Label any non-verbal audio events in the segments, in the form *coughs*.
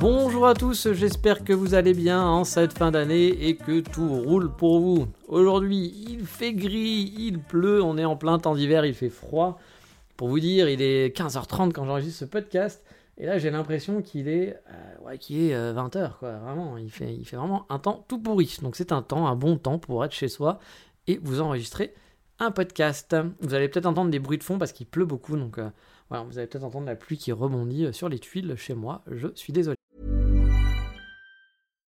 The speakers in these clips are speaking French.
Bonjour à tous, j'espère que vous allez bien en cette fin d'année et que tout roule pour vous. Aujourd'hui, il fait gris, il pleut, on est en plein temps d'hiver, il fait froid. Pour vous dire, il est 15h30 quand j'enregistre ce podcast. Et là, j'ai l'impression qu'il est, euh, ouais, est 20h, quoi. Vraiment, il fait, il fait vraiment un temps tout pourri. Donc, c'est un temps, un bon temps pour être chez soi et vous enregistrer un podcast. Vous allez peut-être entendre des bruits de fond parce qu'il pleut beaucoup. Donc, euh, vous allez peut-être entendre la pluie qui rebondit euh, sur les tuiles chez moi. Je suis désolé.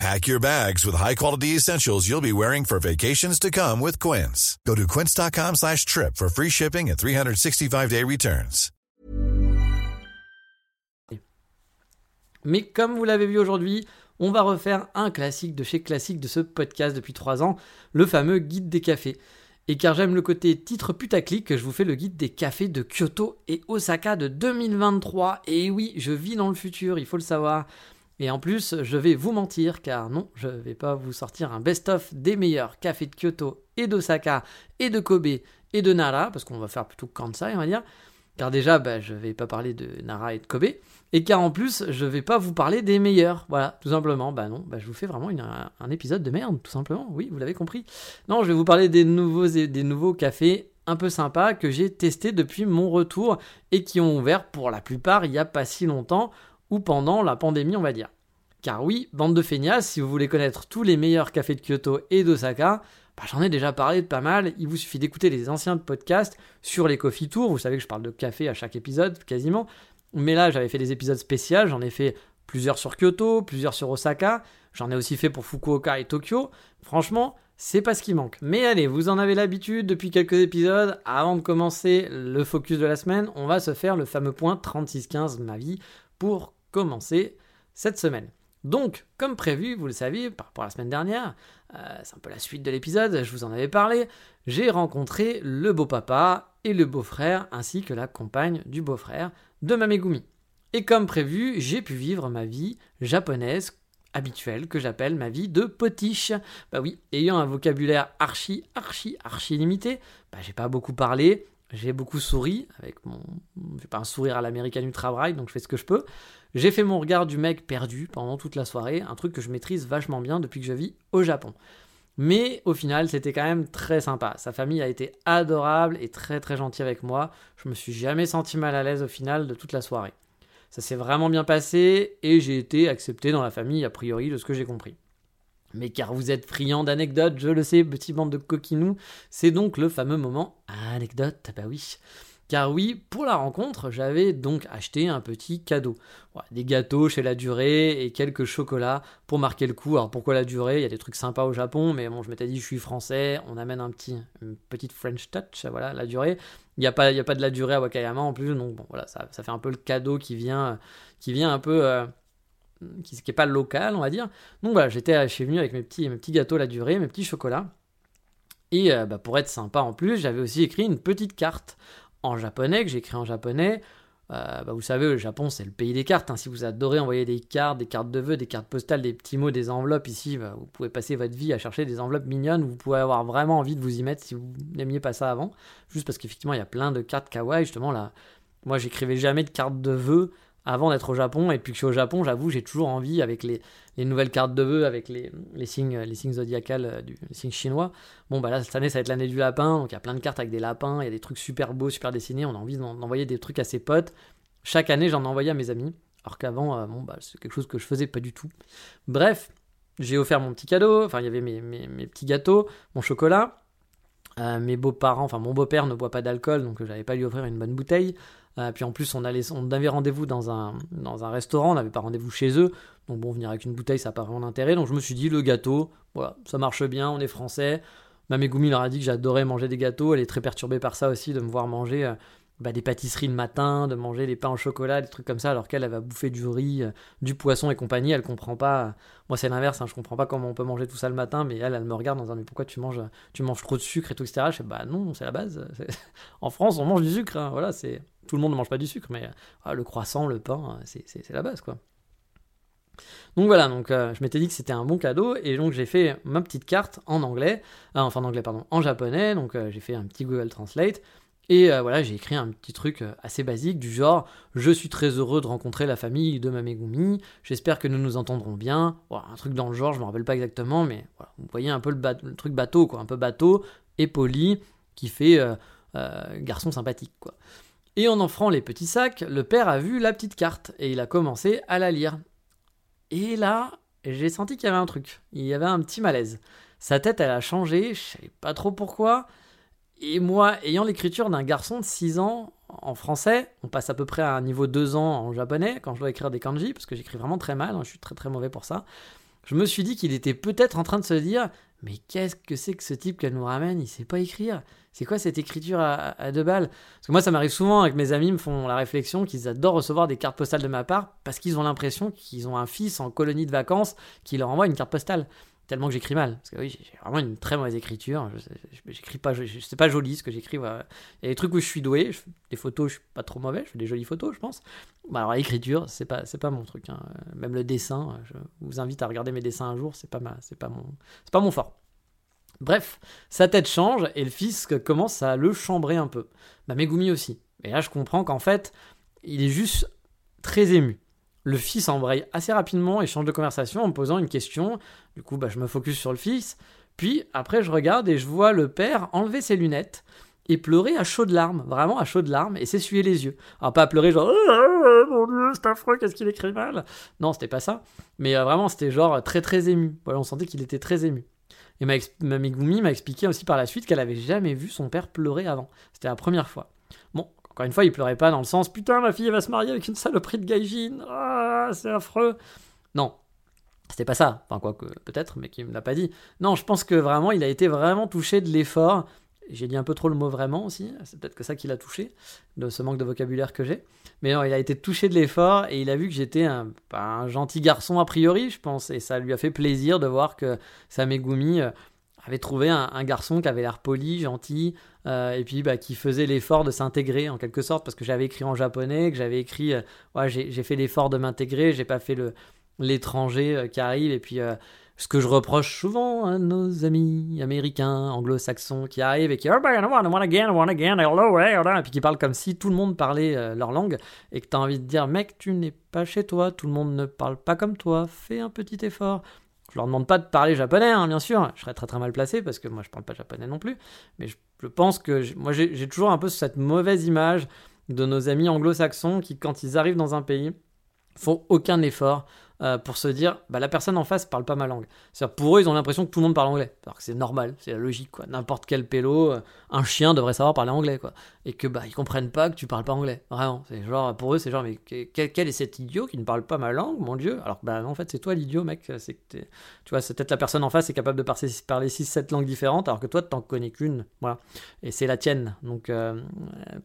Pack your bags with high-quality essentials you'll be wearing for vacations to come with Quince. Go to quince.com slash trip for free shipping and 365-day returns. Mais comme vous l'avez vu aujourd'hui, on va refaire un classique de chez classique de ce podcast depuis 3 ans, le fameux guide des cafés. Et car j'aime le côté titre putaclic, je vous fais le guide des cafés de Kyoto et Osaka de 2023. Et oui, je vis dans le futur, il faut le savoir. Et en plus, je vais vous mentir, car non, je vais pas vous sortir un best-of des meilleurs cafés de Kyoto et d'Osaka et de Kobe et de Nara, parce qu'on va faire plutôt Kansai, on va dire. Car déjà, bah, je vais pas parler de Nara et de Kobe. Et car en plus, je vais pas vous parler des meilleurs. Voilà, tout simplement. Bah non, bah, je vous fais vraiment un, épisode de merde, tout simplement. Oui, vous l'avez compris. Non, je vais vous parler des nouveaux, des nouveaux cafés un peu sympas que j'ai testés depuis mon retour et qui ont ouvert pour la plupart il y a pas si longtemps ou pendant la pandémie, on va dire. Car oui, bande de feignasses, si vous voulez connaître tous les meilleurs cafés de Kyoto et d'Osaka, bah, j'en ai déjà parlé de pas mal. Il vous suffit d'écouter les anciens podcasts sur les coffee tours. Vous savez que je parle de café à chaque épisode, quasiment. Mais là, j'avais fait des épisodes spéciaux. J'en ai fait plusieurs sur Kyoto, plusieurs sur Osaka. J'en ai aussi fait pour Fukuoka et Tokyo. Franchement, c'est pas ce qui manque. Mais allez, vous en avez l'habitude depuis quelques épisodes. Avant de commencer le focus de la semaine, on va se faire le fameux point 3615 ma vie pour commencer cette semaine. Donc, comme prévu, vous le savez, par rapport à la semaine dernière, euh, c'est un peu la suite de l'épisode, je vous en avais parlé, j'ai rencontré le beau-papa et le beau-frère, ainsi que la compagne du beau-frère de Mamegumi. Et comme prévu, j'ai pu vivre ma vie japonaise habituelle, que j'appelle ma vie de potiche. Bah oui, ayant un vocabulaire archi, archi, archi limité, bah j'ai pas beaucoup parlé, j'ai beaucoup souri, avec mon. Je pas un sourire à l'américaine ultra bright, donc je fais ce que je peux. J'ai fait mon regard du mec perdu pendant toute la soirée, un truc que je maîtrise vachement bien depuis que je vis au Japon. Mais au final, c'était quand même très sympa. Sa famille a été adorable et très très gentille avec moi. Je me suis jamais senti mal à l'aise au final de toute la soirée. Ça s'est vraiment bien passé et j'ai été accepté dans la famille a priori de ce que j'ai compris. Mais car vous êtes friand d'anecdotes, je le sais, petit bande de coquinous, c'est donc le fameux moment anecdote, bah oui. Car oui, pour la rencontre, j'avais donc acheté un petit cadeau. des gâteaux chez La Durée et quelques chocolats pour marquer le coup. Alors pourquoi La Durée? Il y a des trucs sympas au Japon, mais bon, je m'étais dit, je suis français, on amène un petit, une petite French touch, voilà, La Durée. Il n'y a, pas, a pas de La Durée à Wakayama en plus, donc bon, voilà, ça, ça fait un peu le cadeau qui vient, un peu... Euh, qui n'est pas local, on va dire. Donc voilà, j'étais, suis venu avec mes petits, mes petits gâteaux La Durée, mes petits chocolats. Et euh, bah, pour être sympa en plus, j'avais aussi écrit une petite carte en japonais, que j'ai écrit en japonais. Euh, bah, vous savez, le Japon, c'est le pays des cartes. Hein. Si vous adorez envoyer des cartes, des cartes de vœux, des cartes postales, des petits mots, des enveloppes, ici, bah, vous pouvez passer votre vie à chercher des enveloppes mignonnes. Vous pouvez avoir vraiment envie de vous y mettre si vous n'aimiez pas ça avant. Juste parce qu'effectivement, il y a plein de cartes kawaii. Justement, là, moi, j'écrivais jamais de cartes de vœux avant d'être au Japon. Et puis que je suis au Japon, j'avoue, j'ai toujours envie, avec les, nouvelles cartes de vœux, avec les, signes, les signes zodiacales, euh, du, les signes chinois. Bon, bah là, cette année, ça va être l'année du lapin. Donc il y a plein de cartes avec des lapins, il y a des trucs super beaux, super dessinés. On a envie d'envoyer des trucs à ses potes. Chaque année, j'en envoyais à mes amis. Alors qu'avant, euh, bon, bah, c'est quelque chose que je faisais pas du tout. Bref, j'ai offert mon petit cadeau. Enfin, il y avait mes, petits gâteaux, mon chocolat. Euh, mes beaux-parents, enfin mon beau-père ne boit pas d'alcool, donc j'avais pas lui offrir une bonne bouteille. Euh, puis en plus, on, allait, on avait rendez-vous dans un, dans un restaurant, on n'avait pas rendez-vous chez eux. Donc bon, venir avec une bouteille, ça n'a pas vraiment d'intérêt. Donc je me suis dit, le gâteau, voilà, ça marche bien, on est français. Ma Megumi leur a dit que j'adorais manger des gâteaux. Elle est très perturbée par ça aussi, de me voir manger euh, bah, des pâtisseries le matin, de manger des pains au chocolat, des trucs comme ça, alors qu'elle, va bouffer du riz, euh, du poisson et compagnie. Elle comprend pas. Moi, c'est l'inverse, hein, je comprends pas comment on peut manger tout ça le matin, mais elle, elle me regarde en disant, mais pourquoi tu manges, tu manges trop de sucre et tout, etc. Je fais, bah non, c'est la base. *laughs* en France, on mange du sucre, hein, voilà, c'est. Tout le monde ne mange pas du sucre, mais ah, le croissant, le pain, c'est la base, quoi. Donc voilà, donc euh, je m'étais dit que c'était un bon cadeau et donc j'ai fait ma petite carte en anglais, euh, enfin en anglais pardon, en japonais, donc euh, j'ai fait un petit Google Translate et voilà j'ai écrit un petit truc assez basique du genre je suis très heureux de rencontrer la famille de ma Megumi, j'espère que nous nous entendrons bien, voilà, un truc dans le genre, je me rappelle pas exactement mais vous voyez un peu le, le, truc bateau quoi, un peu bateau et poli qui fait garçon sympathique quoi. Et en offrant les petits sacs, le père a vu la petite carte et il a commencé à la lire. Et là, j'ai senti qu'il y avait un truc. Il y avait un petit malaise. Sa tête, elle a changé, je savais pas trop pourquoi. Et moi, ayant l'écriture d'un garçon de 6 ans en français, on passe à peu près à un niveau 2 ans en japonais quand je dois écrire des kanji, parce que j'écris vraiment très mal, hein, je suis très très mauvais pour ça. Je me suis dit qu'il était peut-être en train de se dire Mais qu'est-ce que c'est que ce type qu'elle nous ramène? Il sait pas écrire. C'est quoi cette écriture à, deux balles? Parce que moi, ça m'arrive souvent avec mes amis, me font la réflexion qu'ils adorent recevoir des cartes postales de ma part parce qu'ils ont l'impression qu'ils ont un fils en colonie de vacances qui leur envoie une carte postale. Tellement que j'écris mal. Parce que oui, j'ai vraiment une très mauvaise écriture. J'écris pas, c'est pas joli ce que j'écris. Il y a des trucs où je suis doué. Je des photos, je suis pas trop mauvais. Je fais des jolies photos, je pense. Bah alors l'écriture, c'est pas, c'est pas mon truc. Hein. Même le dessin, je vous invite à regarder mes dessins un jour. C'est pas ma, c'est pas mon, c'est pas mon fort. Bref, sa tête change et le fils commence à le chambrer un peu. Bah Megumi aussi. Et là, je comprends qu'en fait, il est juste très ému. Le fils embraye assez rapidement et change de conversation en me posant une question. Du coup, bah, je me focus sur le fils. Puis après, je regarde et je vois le père enlever ses lunettes et pleurer à chaudes larmes, vraiment à chaudes larmes, et s'essuyer les yeux. Alors pas pleurer genre oh, mon dieu c'est affreux, qu'est-ce qu'il écrit mal. Non, c'était pas ça, mais euh, vraiment c'était genre très très ému. On sentait qu'il était très ému. Et ma, Megumi m'a expliqué aussi par la suite qu'elle avait jamais vu son père pleurer avant. C'était la première fois. Encore une fois, il pleurait pas dans le sens putain, ma fille va se marier avec une saloperie de gaijin. Ah, c'est affreux. Non. C'était pas ça. Enfin, quoi que peut-être, mais qui me l'a pas dit. Non, je pense que vraiment, il a été vraiment touché de l'effort j'ai dit un peu trop le mot vraiment aussi, c'est peut-être que ça qui l'a touché, de ce manque de vocabulaire que j'ai. Mais non, il a été touché de l'effort et il a vu que j'étais un, gentil garçon a priori, je pense, et ça lui a fait plaisir de voir que Samegumi euh, avait trouvé un, garçon qui avait l'air poli, gentil, euh, et puis bah, qui faisait l'effort de s'intégrer en quelque sorte, parce que j'avais écrit en japonais, que j'avais écrit, euh, j'ai fait l'effort de m'intégrer, j'ai pas fait l'étranger qui arrive et puis ce que je reproche souvent à nos amis américains, anglo-saxons qui arrivent et qui et puis qui parlent comme si tout le monde parlait euh, leur langue et que tu as envie de dire mec, tu n'es pas chez toi, tout le monde ne parle pas comme toi, fais un petit effort. Je leur demande pas de parler japonais, hein, bien sûr, je serais très très mal placé parce que moi je parle pas japonais non plus, mais je, pense que moi j'ai toujours un peu cette mauvaise image de nos amis anglo-saxons qui quand ils arrivent dans un pays font aucun effort euh, pour se dire bah, la personne en face parle pas ma langue. cest pour eux, ils ont l'impression que tout le monde parle anglais. Alors que c'est normal, c'est la logique. quoi. N'importe quel pélo, euh, un chien devrait savoir parler anglais. quoi. Et que bah ils comprennent pas que tu parles pas anglais. Vraiment. C'est genre, pour eux, c'est genre mais quel, est cet idiot qui ne parle pas ma langue, mon dieu? Alors bah en fait, c'est toi l'idiot, mec. C'est tu vois, c'est peut-être la personne en face est capable de parler, parler 6-7 langues différentes, alors que toi, t'en connais qu'une. Voilà. Et c'est la tienne. Donc, euh,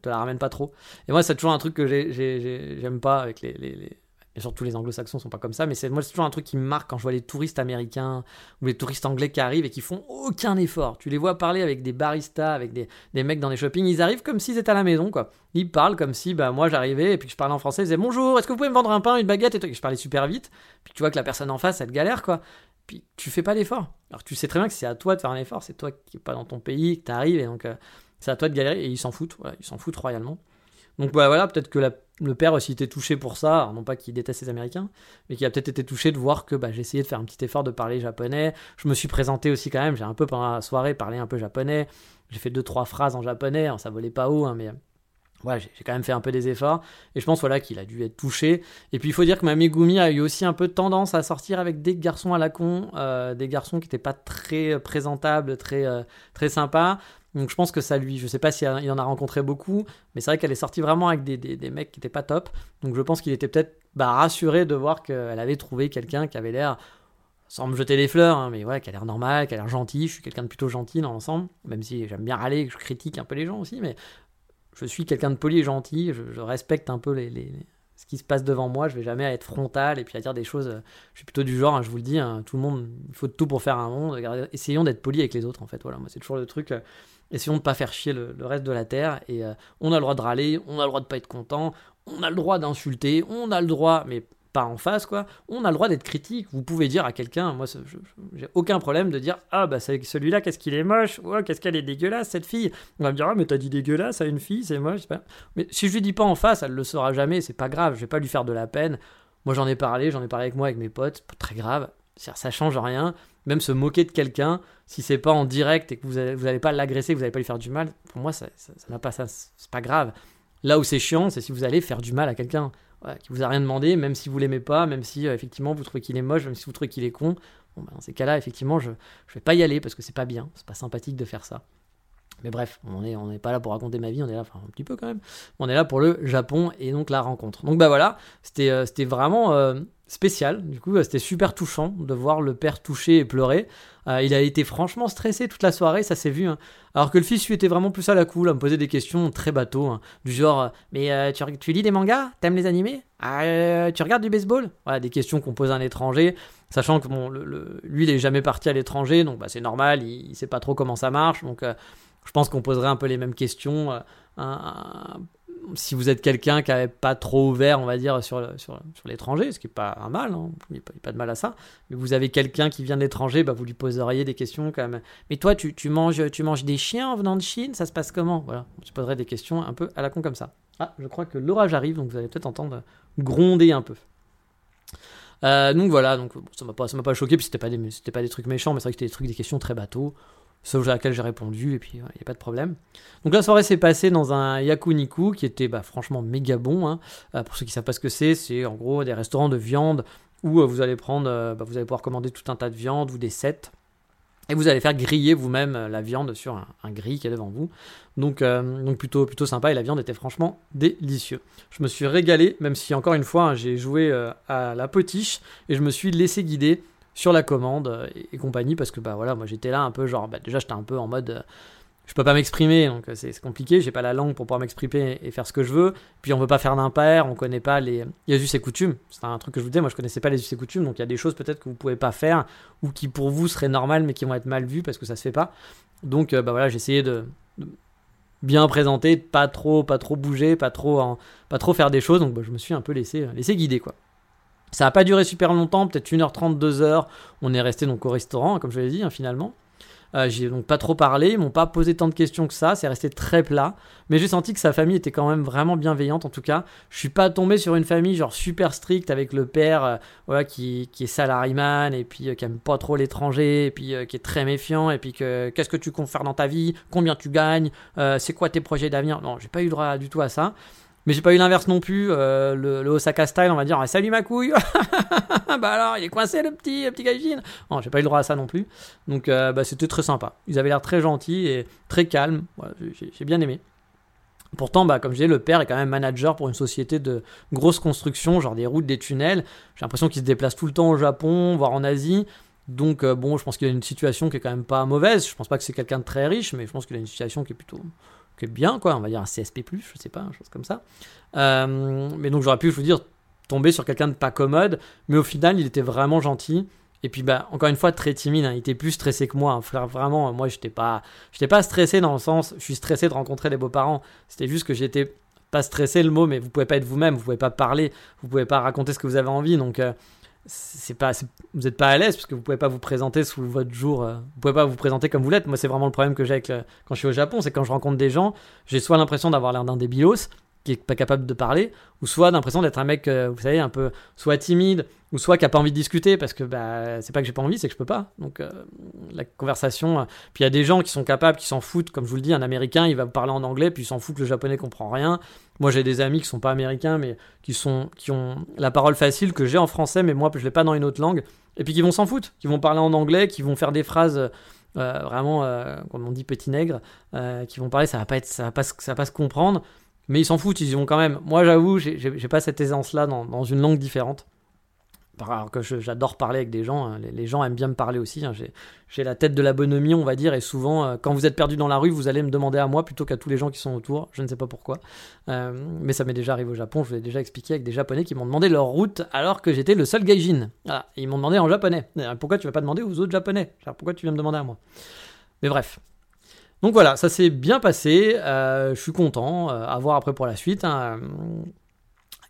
te la ramène pas trop. Et moi, c'est toujours un truc que j'aime pas avec les et surtout les anglo-saxons sont pas comme ça, mais c'est moi c'est toujours un truc qui me marque quand je vois les touristes américains ou les touristes anglais qui arrivent et qui font aucun effort. Tu les vois parler avec des baristas, avec des, des mecs dans des shoppings, ils arrivent comme s'ils étaient à la maison quoi. Ils parlent comme si bah moi j'arrivais et puis que je parlais en français, ils disaient bonjour, est-ce que vous pouvez me vendre un pain, une baguette et tout? je parlais super vite, puis tu vois que la personne en face elle galère quoi. Puis tu fais pas d'effort. Alors tu sais très bien que c'est à toi de faire un effort, c'est toi qui es pas dans ton pays, que tu arrives et donc euh, c'est à toi de galérer et ils s'en foutent, ils s'en foutent royalement. Donc bah, voilà, peut-être que le père aussi était touché pour ça, non pas qu'il déteste les Américains, mais qu'il a peut-être été touché de voir que bah, j'ai essayé de faire un petit effort de parler japonais. Je me suis présenté aussi quand même, j'ai un peu pendant la soirée parlé un peu japonais. J'ai fait deux trois phrases en japonais, ça volait pas haut, hein, mais ouais, j'ai quand même fait un peu des efforts. Et je pense voilà qu'il a dû être touché. Et puis il faut dire que ma Megumi a eu aussi un peu tendance à sortir avec des garçons à la con, euh, des garçons qui n'étaient pas très présentables, très, euh, très sympas. Donc je pense que ça lui, je sais pas s'il en a rencontré beaucoup, mais c'est vrai qu'elle est sortie vraiment avec des, des, mecs qui étaient pas top. Donc je pense qu'il était peut-être bah, rassuré de voir qu'elle avait trouvé quelqu'un qui avait l'air, sans me jeter des fleurs, hein, mais voilà, qui a l'air normal, qui a l'air gentil. Je suis quelqu'un de plutôt gentil dans l'ensemble, même si j'aime bien râler, je critique un peu les gens aussi, mais je suis quelqu'un de poli et gentil. Je, respecte un peu ce qui se passe devant moi. Je vais jamais être frontal et puis à dire des choses. Euh, je suis plutôt du genre, hein, je vous le dis, hein, tout le monde, il faut tout pour faire un monde. Essayons d'être poli avec les autres, en fait. Voilà, moi, c'est toujours le truc. Essayons de pas faire chier le, reste de la terre. Et euh, on a le droit de râler, on a le droit de pas être content, on a le droit d'insulter, on a le droit, mais pas en face, quoi. On a le droit d'être critique. Vous pouvez dire à quelqu'un, moi, j'ai aucun problème de dire Ah, bah, celui-là, qu'est-ce qu'il est moche oh, Qu'est-ce qu'elle est dégueulasse, cette fille On va me dire Ah, mais t'as dit dégueulasse à une fille, c'est moche. Pas... Mais si je lui dis pas en face, elle le saura jamais, c'est pas grave, je vais pas lui faire de la peine. Moi, j'en ai parlé, j'en ai parlé avec moi, avec mes potes, pas très grave. Ça change rien. Même se moquer de quelqu'un, si c'est pas en direct et que vous allez, vous allez pas l'agresser, vous allez pas lui faire du mal, pour moi, ça n'a pas ça, c'est pas grave. Là où c'est chiant, c'est si vous allez faire du mal à quelqu'un qui vous a rien demandé, même si vous l'aimez pas, même si euh, effectivement vous trouvez qu'il est moche, même si vous trouvez qu'il est con. Bon, bah, dans ces cas-là, effectivement, je, je vais pas y aller parce que c'est pas bien, c'est pas sympathique de faire ça. Mais bref, on n'est on pas là pour raconter ma vie, on est là, enfin un petit peu quand même, on est là pour le Japon et donc la rencontre. Donc bah voilà, c'était euh, vraiment euh, spécial, du coup c'était super touchant de voir le père toucher et pleurer. Euh, il a été franchement stressé toute la soirée, ça s'est vu. Hein. Alors que le fils lui était vraiment plus à la cool, à me poser des questions très bateau, hein. du genre Mais tu, tu, lis des mangas? T'aimes les animés? Ah, Tu regardes du baseball Voilà, des questions qu'on pose à un étranger, sachant que bon, le, lui il est jamais parti à l'étranger, donc bah, c'est normal, il, il, sait pas trop comment ça marche, donc je pense qu'on poserait un peu les mêmes questions. Euh, si vous êtes quelqu'un qui n'avait pas trop ouvert, on va dire, sur, l'étranger, ce qui n'est pas un mal, hein, il n'y a, pas de mal à ça, mais vous avez quelqu'un qui vient de l'étranger, bah, vous lui poseriez des questions quand même. Mais toi, tu, manges, tu manges des chiens en venant de Chine, ça se passe comment? Voilà, tu poserais des questions un peu à la con comme ça. Ah, je crois que l'orage arrive, donc vous allez peut-être entendre gronder un peu. Euh, donc voilà, ça m'a pas, m'a pas choqué, puis c'était pas pas des trucs méchants, mais c'est vrai que c'était des trucs, des questions très bateaux sauf à laquelle j'ai répondu, et puis il n'y a pas de problème. Donc la soirée s'est passée dans un yakuniku qui était bah, franchement méga bon. Hein. Euh, pour ceux qui ne savent pas ce que c'est, c'est en gros des restaurants de viande où euh, vous allez prendre, euh, bah, vous allez pouvoir commander tout un tas de viande ou des sets. Et vous allez faire griller vous-même la viande sur un, un, grill qui est devant vous. Donc, donc plutôt, plutôt sympa et la viande était franchement délicieuse. Je me suis régalé, même si encore une fois hein, j'ai joué à la potiche et je me suis laissé guider sur la commande euh, et, compagnie parce que bah voilà moi j'étais là un peu genre bah, déjà j'étais un peu en mode euh, je peux pas m'exprimer donc euh, c'est compliqué j'ai pas la langue pour pouvoir m'exprimer et faire ce que je veux. Puis on veut pas faire d'impair on connaît pas les, les us et coutumes. C'est un truc que je vous disais moi je connaissais pas les us et coutumes donc il y a des choses peut-être que vous pouvez pas faire ou qui pour vous seraient normales mais qui vont être mal vues parce que ça se fait pas. Donc bah voilà j'ai essayé de, bien présenter pas trop pas trop bouger pas trop pas trop faire des choses donc bah, je me suis un peu laissé laissé guider quoi ça n'a pas duré super longtemps, peut-être 1h30, 2h. On est resté donc au restaurant, comme je l'ai dit, hein, finalement. Euh, j'ai donc pas trop parlé, ils m'ont pas posé tant de questions que ça, c'est resté très plat. Mais j'ai senti que sa famille était quand même vraiment bienveillante en tout cas. Je suis pas tombé sur une famille genre super stricte avec le père euh, qui, est salariman et puis euh, qui aime pas trop l'étranger et puis qui est très méfiant et puis que qu'est-ce que tu comptes faire dans ta vie, combien tu gagnes, c'est quoi tes projets d'avenir? Non, j'ai pas eu droit du tout à ça. Mais j'ai pas eu l'inverse non plus. Euh, le, Osaka style, on va dire, salut ma couille. *laughs* bah alors, il est coincé le petit, le petit gaijin. Non, j'ai pas eu le droit à ça non plus. Donc, euh, bah, c'était très sympa. Ils avaient l'air très gentils et très calmes. Voilà, j'ai bien aimé. Pourtant, bah, comme je disais, le père est quand même manager pour une société de grosse construction, genre des routes, des tunnels. J'ai l'impression qu'il se déplace tout le temps au Japon, voire en Asie. Donc, euh, bon, je pense qu'il a une situation qui est quand même pas mauvaise. Je pense pas que c'est quelqu'un de très riche, mais je pense qu'il a une situation qui est plutôt que bien, quoi, on va dire un CSP, je sais pas, une chose comme ça. Euh, mais donc j'aurais pu, je vous dire, tomber sur quelqu'un de pas commode, mais au final, il était vraiment gentil. Et puis, bah, encore une fois, très timide. Hein. Il était plus stressé que moi. Hein. Vraiment, moi, j'étais pas, j'étais pas stressé dans le sens, je suis stressé de rencontrer les beaux-parents. C'était juste que j'étais pas stressé le mot, mais vous pouvez pas être vous-même, vous pouvez pas parler, vous pouvez pas raconter ce que vous avez envie. Donc, euh, c'est pas vous n'êtes pas à l'aise parce que vous pouvez pas vous présenter sous votre jour euh, vous pouvez pas vous présenter comme vous l'êtes moi c'est vraiment le problème que j'ai avec quand je suis au Japon c'est quand je rencontre des gens j'ai soit l'impression d'avoir l'air d'un débilos qui est pas capable de parler, ou soit l'impression d'être un mec, euh, vous savez, un peu soit timide, ou soit qui a pas envie de discuter parce que bah, c'est pas que j'ai pas envie, c'est que je peux pas. Donc euh, la conversation. Puis il y a des gens qui sont capables, qui s'en foutent, comme je vous le dis, un américain il va vous parler en anglais, puis il s'en fout que le japonais comprend rien. Moi j'ai des amis qui sont pas américains, mais qui, sont, qui ont la parole facile que j'ai en français, mais moi je l'ai pas dans une autre langue, et puis qui vont s'en foutre, qui vont parler en anglais, qui vont faire des phrases vraiment, comme on dit petit nègre, qui vont parler, ça va pas être, ça va pas, ça va pas se comprendre. Mais ils s'en foutent, ils y vont quand même. Moi, j'avoue, j'ai pas cette aisance-là dans, une langue différente. Alors que j'adore parler avec des gens, hein. les, gens aiment bien me parler aussi. Hein. J'ai la tête de la bonhomie, on va dire, et souvent, euh, quand vous êtes perdu dans la rue, vous allez me demander à moi plutôt qu'à tous les gens qui sont autour. Je ne sais pas pourquoi. Euh, mais ça m'est déjà arrivé au Japon, je l'ai déjà expliqué avec des Japonais qui m'ont demandé leur route alors que j'étais le seul gaijin. ils m'ont demandé en japonais. Pourquoi tu vas pas demander aux autres Japonais? Pourquoi tu viens me demander à moi? Mais bref, donc voilà, ça s'est bien passé. Euh, je suis content. Euh, à voir après pour la suite. Hein.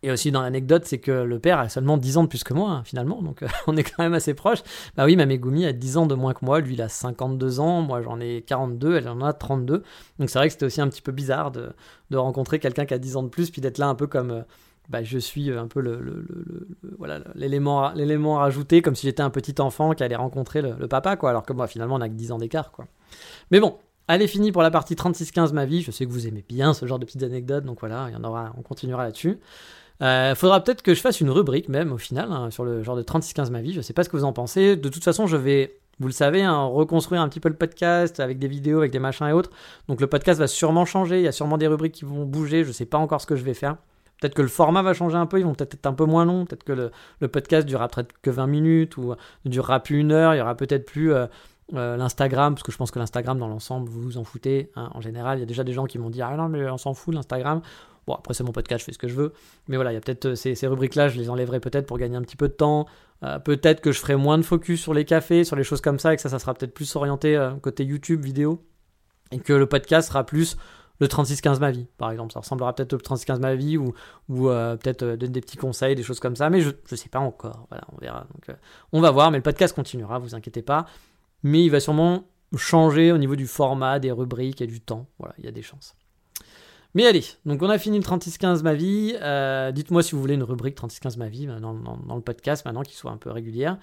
Et aussi dans l'anecdote, c'est que le père a seulement 10 ans de plus que moi, hein, finalement. Donc euh, *laughs* on est quand même assez proches. Bah oui, ma Megumi a 10 ans de moins que moi. Lui, il a 52 ans. Moi, j'en ai 42. Elle en a 32. Donc c'est vrai que c'était aussi un petit peu bizarre de, rencontrer quelqu'un qui a 10 ans de plus, puis d'être là un peu comme. Bah, je suis un peu le, voilà l'élément rajouté comme si j'étais un petit enfant qui allait rencontrer le, papa quoi alors que moi finalement on a que 10 ans d'écart quoi mais bon Allez, fini pour la partie 36-15 ma vie. Je sais que vous aimez bien ce genre de petites anecdotes, donc voilà, il y en aura, on continuera là-dessus. Il euh, faudra peut-être que je fasse une rubrique même au final hein, sur le genre de 36-15 ma vie. Je sais pas ce que vous en pensez. De toute façon, je vais, vous le savez, hein, reconstruire un petit peu le podcast avec des vidéos, avec des machins et autres. Donc le podcast va sûrement changer. Il y a sûrement des rubriques qui vont bouger. Je sais pas encore ce que je vais faire. Peut-être que le format va changer un peu, ils vont peut-être être un peu moins longs, peut-être que le, le, podcast durera peut-être que 20 minutes ou durera plus une heure, il y aura peut-être plus euh, euh, L'Instagram, parce que je pense que l'Instagram dans l'ensemble, vous vous en foutez. Hein, en général, il y a déjà des gens qui m'ont dit Ah non, mais on s'en fout l'Instagram. Bon, après, c'est mon podcast, je fais ce que je veux. Mais voilà, il y a peut-être euh, ces, rubriques-là, je les enlèverai peut-être pour gagner un petit peu de temps. Euh, peut-être que je ferai moins de focus sur les cafés, sur les choses comme ça, et que ça, sera peut-être plus orienté côté YouTube, vidéo. Et que le podcast sera plus le 36-15 ma vie, par exemple. Ça ressemblera peut-être au 36-15 ma vie ou, peut-être des petits conseils, des choses comme ça. Mais je ne sais pas encore. Voilà, on verra. On va voir. Mais le podcast continuera, vous inquiétez pas mais il va sûrement changer au niveau du format, des rubriques et du temps. Voilà, il y a des chances. Mais allez, donc on a fini le 3615 ma vie. Euh, dites-moi si vous voulez une rubrique 3615 ma vie dans, dans, le podcast maintenant, qui soit un peu régulière.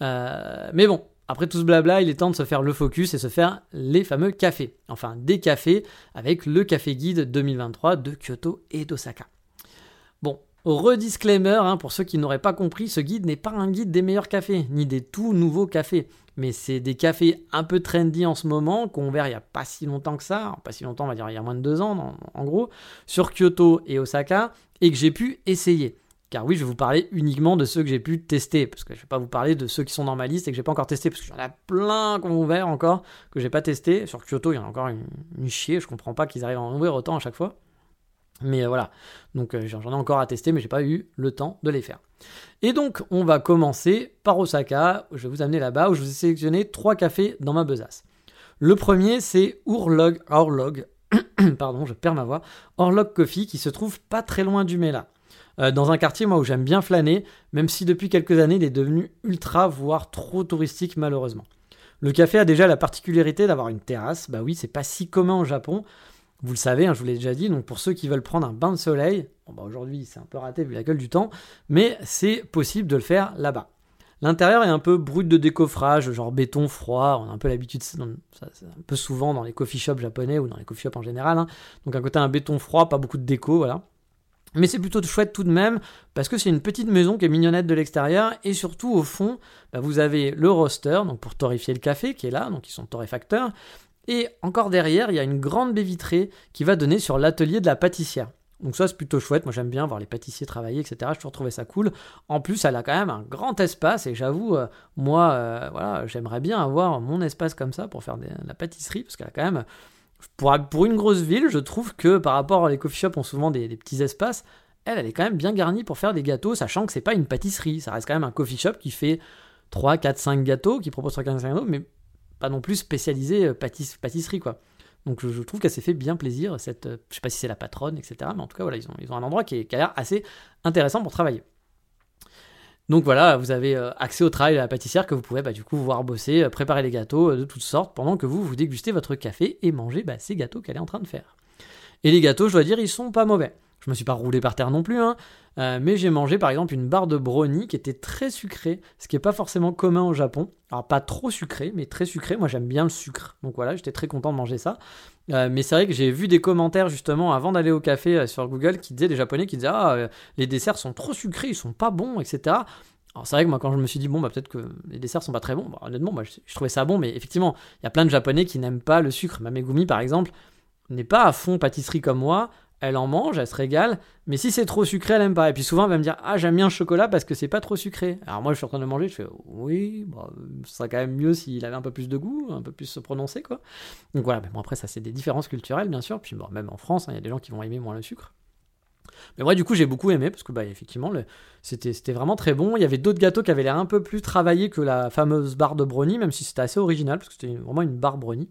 Euh, mais bon, après tout ce blabla, il est temps de se faire le focus et se faire les fameux cafés. Enfin, des cafés avec le café guide 2023 de Kyoto et d'Osaka. Bon, redisclaimer, hein, pour ceux qui n'auraient pas compris, ce guide n'est pas un guide des meilleurs cafés, ni des tout nouveaux cafés mais c'est des cafés un peu trendy en ce moment, qu'on verra il n'y a pas si longtemps que ça, pas si longtemps, on va dire il y a moins de deux ans en, gros, sur Kyoto et Osaka, et que j'ai pu essayer. Car oui, je vais vous parler uniquement de ceux que j'ai pu tester, parce que je ne vais pas vous parler de ceux qui sont dans ma liste et que j'ai pas encore testé, parce qu'il y en a plein qu'on ouvert encore que j'ai pas testé. Sur Kyoto, il y en a encore une, une chier, je comprends pas qu'ils arrivent à en ouvrir autant à chaque fois. Mais euh, voilà, donc euh, j'en ai encore à tester, mais j'ai pas eu le temps de les faire. Et donc, on va commencer par Osaka. Je vais vous amener là-bas où je vous ai sélectionné trois cafés dans ma besace. Le premier, c'est Orlog, *coughs* pardon, je perds ma voix, Coffee, qui se trouve pas très loin du Mela. Euh, dans un quartier, moi, où j'aime bien flâner, même si depuis quelques années, il est devenu ultra, voire trop touristique, malheureusement. Le café a déjà la particularité d'avoir une terrasse. Bah oui, c'est pas si commun au Japon. Vous le savez, hein, je vous l'ai déjà dit, donc pour ceux qui veulent prendre un bain de soleil, bon bah aujourd'hui c'est un peu raté vu la gueule du temps, mais c'est possible de le faire là-bas. L'intérieur est un peu brut de décoffrage, genre béton froid, on a un peu l'habitude, un peu souvent dans les coffee shops japonais ou dans les coffee shops en général, hein. donc à côté un béton froid, pas beaucoup de déco, voilà. Mais c'est plutôt chouette tout de même, parce que c'est une petite maison qui est mignonnette de l'extérieur, et surtout au fond, bah, vous avez le roster, donc pour torréfier le café, qui est là, donc ils sont torréfacteurs, et encore derrière, il y a une grande baie vitrée qui va donner sur l'atelier de la pâtissière. Donc ça c'est plutôt chouette, moi j'aime bien voir les pâtissiers travailler, etc. Je trouve ça cool. En plus elle a quand même un grand espace et j'avoue, euh, moi euh, voilà, j'aimerais bien avoir mon espace comme ça pour faire de la pâtisserie, parce qu'elle a quand même, pour, pour, une grosse ville, je trouve que par rapport, les coffee shops ont souvent des, petits espaces, elle, elle est quand même bien garnie pour faire des gâteaux, sachant que c'est pas une pâtisserie, ça reste quand même un coffee shop qui fait 3, 4, 5 gâteaux, qui propose 3, 4, 5 gâteaux, mais pas non plus spécialisé euh, pâtisserie, quoi. Donc je, trouve qu'elle s'est fait bien plaisir, cette, euh, je sais pas si c'est la patronne, etc. Mais en tout cas, voilà, ils ont, un endroit qui, a l'air assez intéressant pour travailler. Donc voilà, vous avez euh, accès au travail de la pâtissière que vous pouvez bah, du coup voir bosser, préparer les gâteaux de toutes sortes pendant que vous vous dégustez votre café et manger bah, ces gâteaux qu'elle est en train de faire. Et les gâteaux, je dois dire, ils sont pas mauvais. Je me suis pas roulé par terre non plus, hein, euh, mais j'ai mangé par exemple une barre de brownie qui était très sucrée, ce qui n'est pas forcément commun au Japon. Alors pas trop sucré, mais très sucré. Moi j'aime bien le sucre, donc voilà, j'étais très content de manger ça. Euh, mais c'est vrai que j'ai vu des commentaires justement avant d'aller au café euh, sur Google qui disaient des Japonais qui disaient ah les desserts sont trop sucrés, ils sont pas bons, etc. Alors c'est vrai que moi quand je me suis dit bon bah peut-être que les desserts sont pas très bons, bah, honnêtement moi je, je, trouvais ça bon mais effectivement il y a plein de japonais qui n'aiment pas le sucre. Ma Megumi par exemple n'est pas à fond pâtisserie comme moi, elle en mange, elle se régale, mais si c'est trop sucré, elle aime pas. Et puis souvent, elle va me dire Ah, j'aime bien le chocolat parce que c'est pas trop sucré. Alors moi, je suis en train de manger, je fais Oui, bah, ce serait quand même mieux s'il avait un peu plus de goût, un peu plus se prononcer, quoi. Donc voilà, mais bon, après, ça, c'est des différences culturelles, bien sûr. Puis bon, même en France, hein, il y a des gens qui vont aimer moins le sucre. Mais moi, du coup, j'ai beaucoup aimé parce que, bah, effectivement, c'était vraiment très bon. Il y avait d'autres gâteaux qui avaient l'air un peu plus travaillés que la fameuse barre de brownie, même si c'était assez original parce que c'était vraiment une barre brownie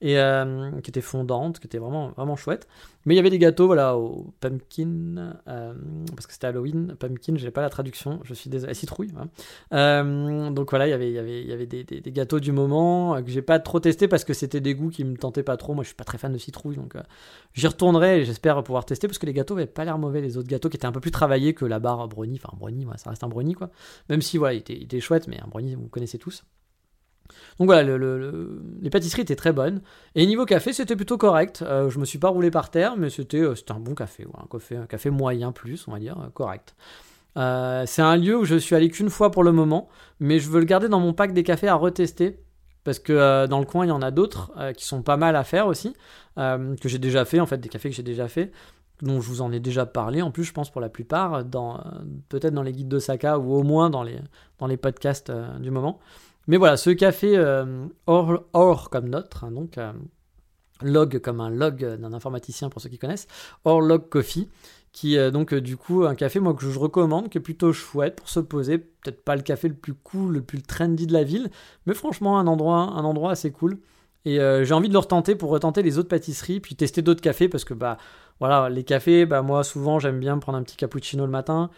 et euh, qui était fondante, qui était vraiment, vraiment chouette. Mais il y avait des gâteaux, voilà, au pumpkin, euh, parce que c'était Halloween, pumpkin, j'ai pas la traduction, je suis désolé, citrouille. Hein. Euh, donc voilà, il y avait, y avait, y avait des, des, gâteaux du moment que j'ai pas trop testé parce que c'était des goûts qui me tentaient pas trop. Moi, je suis pas très fan de citrouille, donc j'y retournerai et j'espère pouvoir tester parce que les gâteaux avaient pas l'air mauvais, les autres gâteaux qui étaient un peu plus travaillés que la barre brownie, enfin brownie, ça reste un brownie quoi. Même si voilà, il était, il était chouette, mais un brownie, vous connaissez tous. Donc voilà, le, les pâtisseries étaient très bonnes. Et niveau café, c'était plutôt correct. Euh, je me suis pas roulé par terre, mais c'était euh, un bon café, un café. Moyen plus, on va dire, euh, correct. c'est un lieu où je suis allé qu'une fois pour le moment, mais je veux le garder dans mon pack des cafés à retester. Parce que dans le coin, il y en a d'autres qui sont pas mal à faire aussi, que j'ai déjà fait, en fait, des cafés que j'ai déjà fait, dont je vous en ai déjà parlé, en plus, je pense pour la plupart, peut-être dans les guides d'Osaka ou au moins dans les podcasts du moment. Mais voilà, ce café euh, or, comme notre, hein, donc euh, log comme un log d'un informaticien pour ceux qui connaissent, or log coffee, qui est donc euh, du coup un café moi que je recommande, qui est plutôt chouette pour se poser, peut-être pas le café le plus cool, le plus trendy de la ville, mais franchement un endroit, un endroit assez cool. Et j'ai envie de le retenter pour retenter les autres pâtisseries, puis tester d'autres cafés parce que bah voilà les cafés, bah moi souvent j'aime bien prendre un petit cappuccino le matin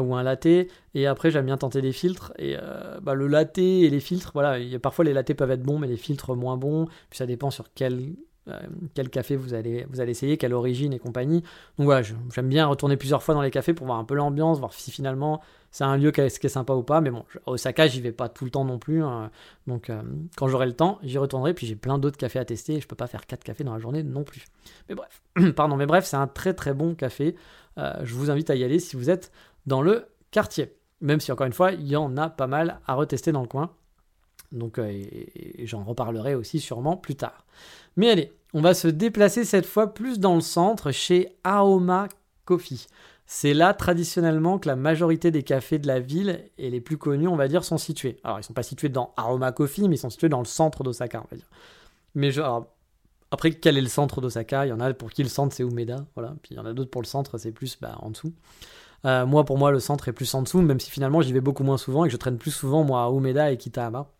ou un latte et après j'aime bien tenter des filtres et euh, bah, le latte et les filtres voilà il y a, parfois les lattés peuvent être bons mais les filtres moins bons. Puis ça dépend sur quel euh, quel café vous allez vous allez essayer quelle origine et compagnie. Donc voilà j'aime bien retourner plusieurs fois dans les cafés pour voir un peu l'ambiance voir si finalement c'est un lieu qui est, sympa ou pas. Mais bon au Osaka j'y vais pas tout le temps non plus hein. donc euh, quand j'aurai le temps j'y retournerai. Puis j'ai plein d'autres cafés à tester et je peux pas faire quatre cafés dans la journée non plus. Mais bref *clears throat* pardon mais bref c'est un très très bon café. Je vous invite à y aller si vous êtes dans le quartier. Même si encore une fois, il y en a pas mal à retester dans le coin. Donc euh, j'en reparlerai aussi sûrement plus tard. Mais allez, on va se déplacer cette fois plus dans le centre chez Aoma Coffee. C'est là traditionnellement que la majorité des cafés de la ville et les plus connus, on va dire, sont situés. Alors ils ne sont pas situés dans Aroma Coffee, mais ils sont situés dans le centre d'Osaka, on va dire. Mais après, quel est le centre d'Osaka? Il y en a pour qui le centre c'est Umeda, voilà. Puis il y en a d'autres pour le centre, c'est plus bah, en dessous. Euh, moi, pour moi, le centre est plus en dessous, même si finalement j'y vais beaucoup moins souvent et que je traîne plus souvent moi à Umeda et Kitahama.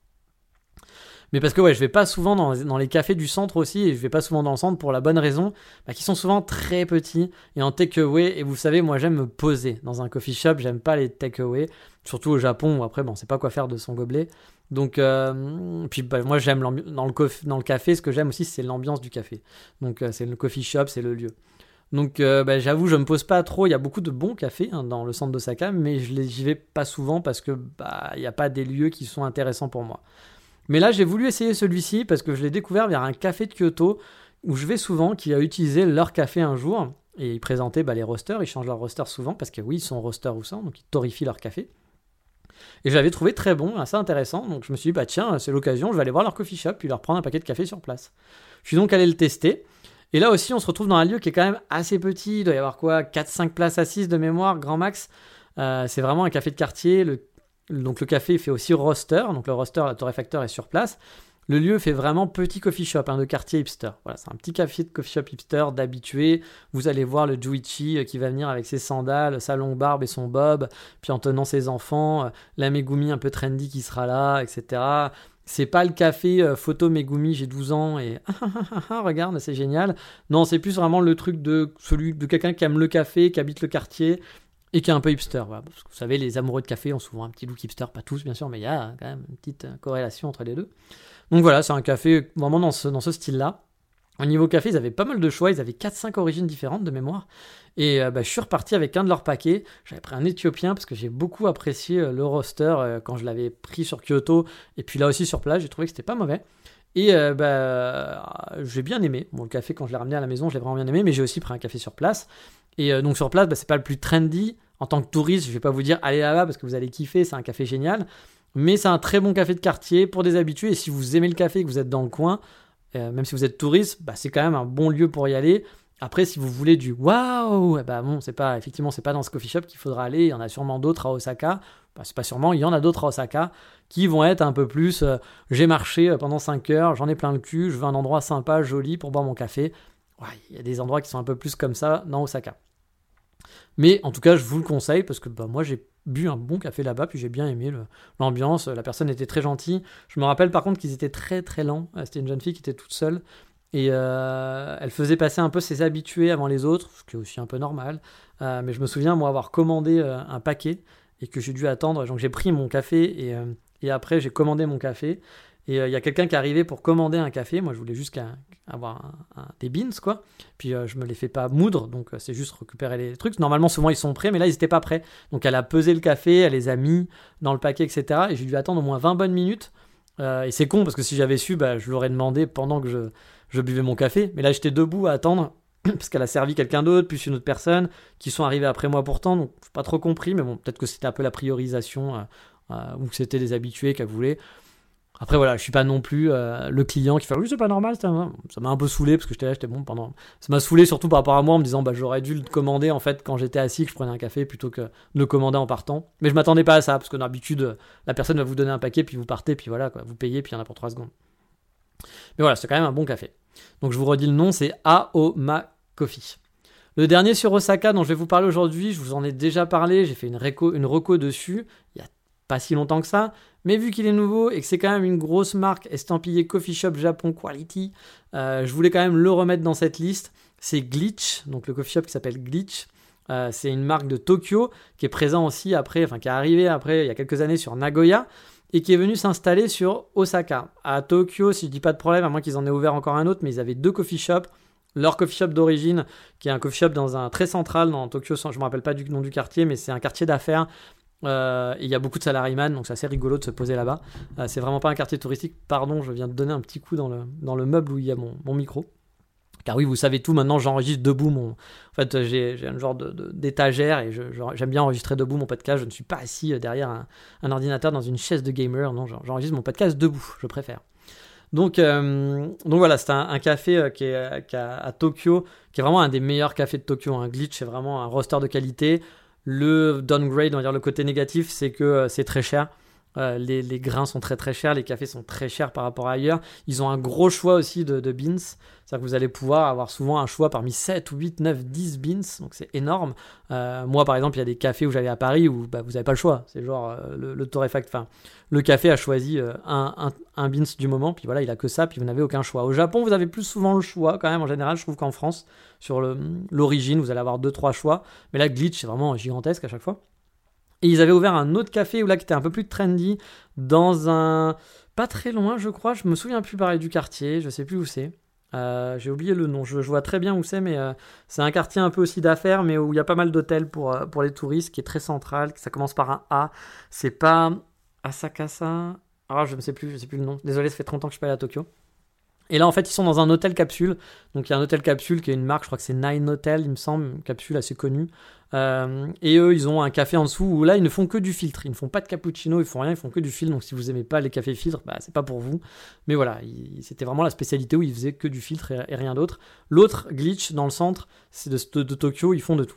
Mais parce que ouais, je vais pas souvent dans, les cafés du centre aussi, et je vais pas souvent dans le centre pour la bonne raison, bah, qu'ils sont souvent très petits et en takeaway. Et vous savez, moi j'aime me poser dans un coffee shop, j'aime pas les takeaway, surtout au Japon où après, bon, c'est pas quoi faire de son gobelet. Donc, euh, puis bah, moi j'aime dans le, café, ce que j'aime aussi c'est l'ambiance du café. Donc euh, c'est le coffee shop, c'est le lieu. Donc euh, bah, j'avoue, je me pose pas trop. Il y a beaucoup de bons cafés hein, dans le centre d'Osaka, mais je j'y vais pas souvent parce que bah il n'y a pas des lieux qui sont intéressants pour moi. Mais là, j'ai voulu essayer celui-ci parce que je l'ai découvert vers un café de Kyoto où je vais souvent, qui a utilisé leur café un jour et ils présentaient bah, les roasters. Ils changent leur roster souvent parce que oui, ils sont roasters ou ça, donc ils torrifient leur café. Et je l'avais trouvé très bon, assez intéressant. Donc je me suis dit, bah tiens, c'est l'occasion, je vais aller voir leur coffee shop puis leur prendre un paquet de café sur place. Je suis donc allé le tester. Et là aussi, on se retrouve dans un lieu qui est quand même assez petit. Il doit y avoir quoi 4-5 places assises de mémoire, grand max. Euh, c'est vraiment un café de quartier. donc le café fait aussi roster. Donc le roster, la torréfacteur est sur place. Le lieu fait vraiment petit coffee shop, hein, de quartier hipster. Voilà, c'est un petit café de coffee shop hipster d'habitué. Vous allez voir le Juichi euh, qui va venir avec ses sandales, sa longue barbe et son bob, puis en tenant ses enfants, euh, la Megumi un peu trendy qui sera là, etc. C'est pas le café euh, photo Megumi, j'ai 12 ans et *laughs* regarde, c'est génial. Non, c'est plus vraiment le truc de celui de quelqu'un qui aime le café, qui habite le quartier et qui est un peu hipster. Vous savez, les amoureux de café ont souvent un petit look hipster, pas tous bien sûr, mais il y a quand même une petite euh, corrélation entre les deux. Donc voilà, c'est un café vraiment dans dans ce style-là. Au niveau café, ils avaient pas mal de choix, ils avaient 4-5 origines différentes de mémoire. Et euh, bah, je suis reparti avec un de leurs paquets. J'avais pris un éthiopien parce que j'ai beaucoup apprécié euh, le roster euh, quand je l'avais pris sur Kyoto. Et puis là aussi sur place, j'ai trouvé que c'était pas mauvais. Et bah, j'ai bien aimé. Bon, le café, quand je l'ai ramené à la maison, je l'ai vraiment bien aimé, mais j'ai aussi pris un café sur place. Et donc sur place, bah, c'est pas le plus trendy. En tant que touriste, je vais pas vous dire allez là-bas parce que vous allez kiffer, c'est un café génial. Mais c'est un très bon café de quartier pour des habitués. Et si vous aimez le café et que vous êtes dans le coin, euh, même si vous êtes touriste, bah, c'est quand même un bon lieu pour y aller. Après, si vous voulez du waouh, bah bon, c'est pas effectivement c'est pas dans ce coffee shop qu'il faudra aller. Il y en a sûrement d'autres à Osaka. Bah, c'est pas sûrement, il y en a d'autres à Osaka qui vont être un peu plus. Euh, j'ai marché euh, pendant 5 heures, j'en ai plein le cul, je veux un endroit sympa, joli pour boire mon café. Il y a des endroits qui sont un peu plus comme ça dans Osaka. Mais en tout cas, je vous le conseille parce que bah, moi j'ai bu un bon café là-bas, puis j'ai bien aimé l'ambiance, la personne était très gentille. Je me rappelle par contre qu'ils étaient très très lents. Euh, c'était une jeune fille qui était toute seule et euh, elle faisait passer un peu ses habitués avant les autres, ce qui est aussi un peu normal. Euh, mais je me souviens moi avoir commandé un paquet et que j'ai dû attendre. Donc j'ai pris mon café et, et après j'ai commandé mon café. Et il y a quelqu'un qui est arrivé pour commander un café. Moi, je voulais juste avoir des beans, quoi. Puis je je me les fais pas moudre, donc c'est juste récupérer les trucs. Normalement, souvent, ils sont prêts, mais là, ils n'étaient pas prêts. Donc elle a pesé le café, elle les a mis dans le paquet, etc. Et j'ai dû attendre au moins 20 bonnes minutes. et c'est con, parce que si j'avais su, bah, je l'aurais demandé pendant que je, je buvais mon café. Mais là, j'étais debout à attendre, *clears throat* parce qu'elle a servi quelqu'un d'autre, puis une autre personne, qui sont arrivés après moi pourtant. Donc, pas trop compris, mais bon, peut-être que c'était un peu la priorisation, ou que c'était des habitués qu'elle voulait. Après voilà, je suis pas non plus euh, le client qui fait oui c'est pas normal, ça m'a un peu saoulé parce que j'étais là, j'étais bon pendant. Ça m'a saoulé surtout par rapport à moi en me disant bah j'aurais dû le commander en fait quand j'étais assis que je prenais un café plutôt que de le commander en partant. Mais je m'attendais pas à ça parce que d'habitude la personne va vous donner un paquet puis vous partez puis voilà quoi, vous payez puis il y en a pour 3 secondes. Mais voilà, c'est quand même un bon café. Donc je vous redis le nom, c'est Aoma Coffee. Le dernier sur Osaka dont je vais vous parler aujourd'hui, je vous en ai déjà parlé, j'ai fait une, reco, une reco dessus il y a pas si longtemps que ça, mais vu qu'il est nouveau et que c'est quand même une grosse marque estampillée Coffee Shop Japon Quality, euh, je voulais quand même le remettre dans cette liste. C'est Glitch, donc le coffee shop qui s'appelle Glitch. Euh, c'est une marque de Tokyo qui est présent aussi après, enfin qui est arrivé après il y a quelques années sur Nagoya et qui est venu s'installer sur Osaka. À Tokyo, si je dis pas de problème, à moins qu'ils en aient ouvert encore un autre, mais ils avaient deux coffee shops. Leur coffee shop d'origine, qui est un coffee shop dans un très central dans Tokyo, je me rappelle pas du nom du quartier, mais c'est un quartier d'affaires euh, il y a beaucoup de salariés, donc c'est assez rigolo de se poser là-bas. Euh, c'est vraiment pas un quartier touristique. Pardon, je viens de donner un petit coup dans le, dans le meuble où il y a mon, micro. Car oui, vous savez tout, maintenant j'enregistre debout mon... En fait, j'ai un genre d'étagère de, et j'aime bien enregistrer debout mon podcast. Je ne suis pas assis derrière un, un ordinateur dans une chaise de gamer. Non, j'enregistre mon podcast debout, je préfère. Donc, euh, donc voilà, c'est un, café qui est, qui à Tokyo, qui est vraiment un des meilleurs cafés de Tokyo. Un glitch, c'est vraiment un roster de qualité. Le downgrade, on va dire le côté négatif, c'est que euh, c'est très cher. Euh, les, grains sont très très chers, les cafés sont très chers par rapport à ailleurs. Ils ont un gros choix aussi de, beans. C'est-à-dire que vous allez pouvoir avoir souvent un choix parmi 7 ou 8, 9, 10 beans. Donc c'est énorme. Euh, moi par exemple, il y a des cafés où j'allais à Paris où bah, vous n'avez pas le choix. C'est genre euh, le, le. Enfin, le café a choisi un, un, beans du moment. Puis voilà, il a que ça. Puis vous n'avez aucun choix. Au Japon, vous avez plus souvent le choix quand même. En général, je trouve qu'en France, sur l'origine, vous allez avoir 2-3 choix. Mais là, glitch, c'est vraiment gigantesque à chaque fois. Et ils avaient ouvert un autre café où là qui était un peu plus trendy dans un pas très loin, je crois. Je me souviens plus pareil du quartier. Je sais plus où c'est. Euh, j'ai oublié le nom. Je, vois très bien où c'est, mais euh, c'est un quartier un peu aussi d'affaires, mais où il y a pas mal d'hôtels pour, euh, pour les touristes, qui est très central. Ça commence par un A. C'est pas Asakasa? Ah, je ne sais plus, je sais plus le nom. Désolé, ça fait 30 ans que je suis pas allé à Tokyo. Et là, en fait, ils sont dans un hôtel capsule. Donc, il y a un hôtel capsule qui est une marque, je crois que c'est Nine Hotel, il me semble, une capsule assez connue. Euh, et eux, ils ont un café en dessous où là, ils ne font que du filtre. Ils ne font pas de cappuccino, ils font rien, ils font que du filtre. Donc, si vous aimez pas les cafés filtres, bah, c'est pas pour vous. Mais voilà, c'était vraiment la spécialité où ils faisaient que du filtre et, rien d'autre. L'autre glitch dans le centre, c'est de, de, Tokyo, ils font de tout.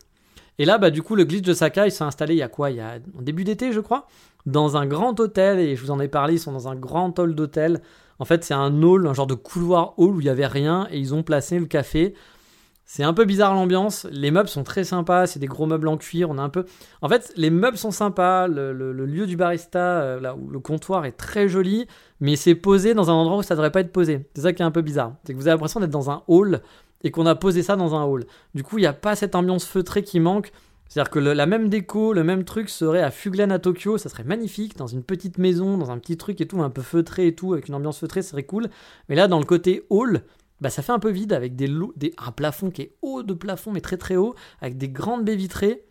Et là, bah, du coup, le glitch de Saka, il s'est installé il y a quoi? Il y a en début d'été, je crois, dans un grand hôtel. Et je vous en ai parlé, ils sont dans un grand hall d'hôtel. En fait, c'est un hall, un genre de couloir hall où il y avait rien et ils ont placé le café. C'est un peu bizarre l'ambiance. Les meubles sont très sympas. C'est des gros meubles en cuir. On a un peu. En fait, les meubles sont sympas. Le, lieu du barista, euh, là où le comptoir est très joli, mais c'est posé dans un endroit où ça devrait pas être posé. C'est ça qui est un peu bizarre. C'est que vous avez l'impression d'être dans un hall et qu'on a posé ça dans un hall. Du coup, il n'y a pas cette ambiance feutrée qui manque. C'est-à-dire que la même déco, le même truc serait à Fuglen à Tokyo, ça serait magnifique, dans une petite maison, dans un petit truc et tout, un peu feutré et tout, avec une ambiance feutrée, ça serait cool. Mais là, dans le côté hall, bah, ça fait un peu vide avec des, des, un plafond qui est haut de plafond, mais très très haut, avec des grandes baies vitrées.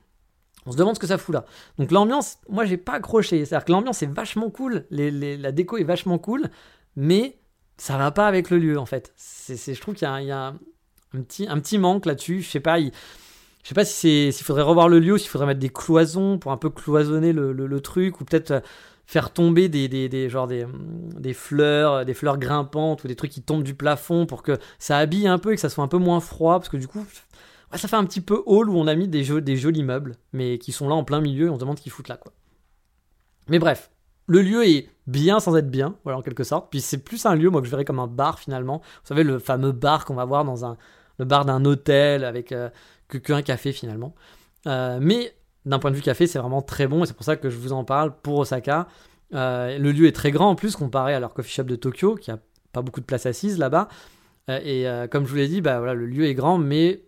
On se demande ce que ça fout là. Donc l'ambiance, moi j'ai pas accroché. C'est-à-dire que l'ambiance est vachement cool, la déco est vachement cool, mais ça va pas avec le lieu en fait. C'est, je trouve qu'il y a, un, petit, un petit manque là-dessus. Je sais pas, Je sais pas si s'il faudrait revoir le lieu, s'il faudrait mettre des cloisons pour un peu cloisonner le, le, truc, ou peut-être euh, faire tomber des, des, des, genre des, fleurs, des fleurs grimpantes ou des trucs qui tombent du plafond pour que ça habille un peu et que ça soit un peu moins froid, parce que du coup, ça fait un petit peu hall où on a mis des, des jolis meubles, mais qui sont là en plein milieu et on se demande qu'ils foutent là, quoi. Mais bref, le lieu est bien sans être bien, voilà en quelque sorte. Puis c'est plus un lieu, moi, que je verrais comme un bar finalement. Vous savez, le fameux bar qu'on va voir dans un, le bar d'un hôtel avec euh, que qu'un café finalement. Euh, mais d'un point de vue café, c'est vraiment très bon et c'est pour ça que je vous en parle pour Osaka. Euh, le lieu est très grand en plus comparé à leur coffee shop de Tokyo qui a pas beaucoup de place assise là-bas. et comme je vous l'ai dit, bah, voilà, le lieu est grand mais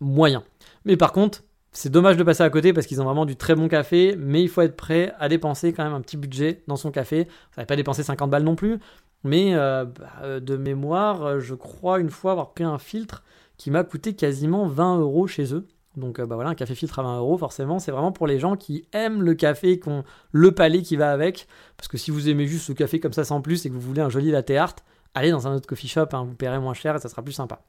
moyen. Mais par contre, c'est dommage de passer à côté parce qu'ils ont vraiment du très bon café, mais il faut être prêt à dépenser quand même un petit budget dans son café. Vous n'avez pas dépenser 50 balles non plus, mais bah, de mémoire, je crois une fois avoir pris un filtre qui m'a coûté quasiment 20 euros chez eux. Donc euh, bah voilà, un café filtre à 20 euros, forcément, c'est vraiment pour les gens qui aiment le café, qui ont le palais qui va avec. Parce que si vous aimez juste ce café comme ça sans plus et que vous voulez un joli latte art, allez dans un autre coffee shop, hein, vous paierez moins cher et ça sera plus sympa.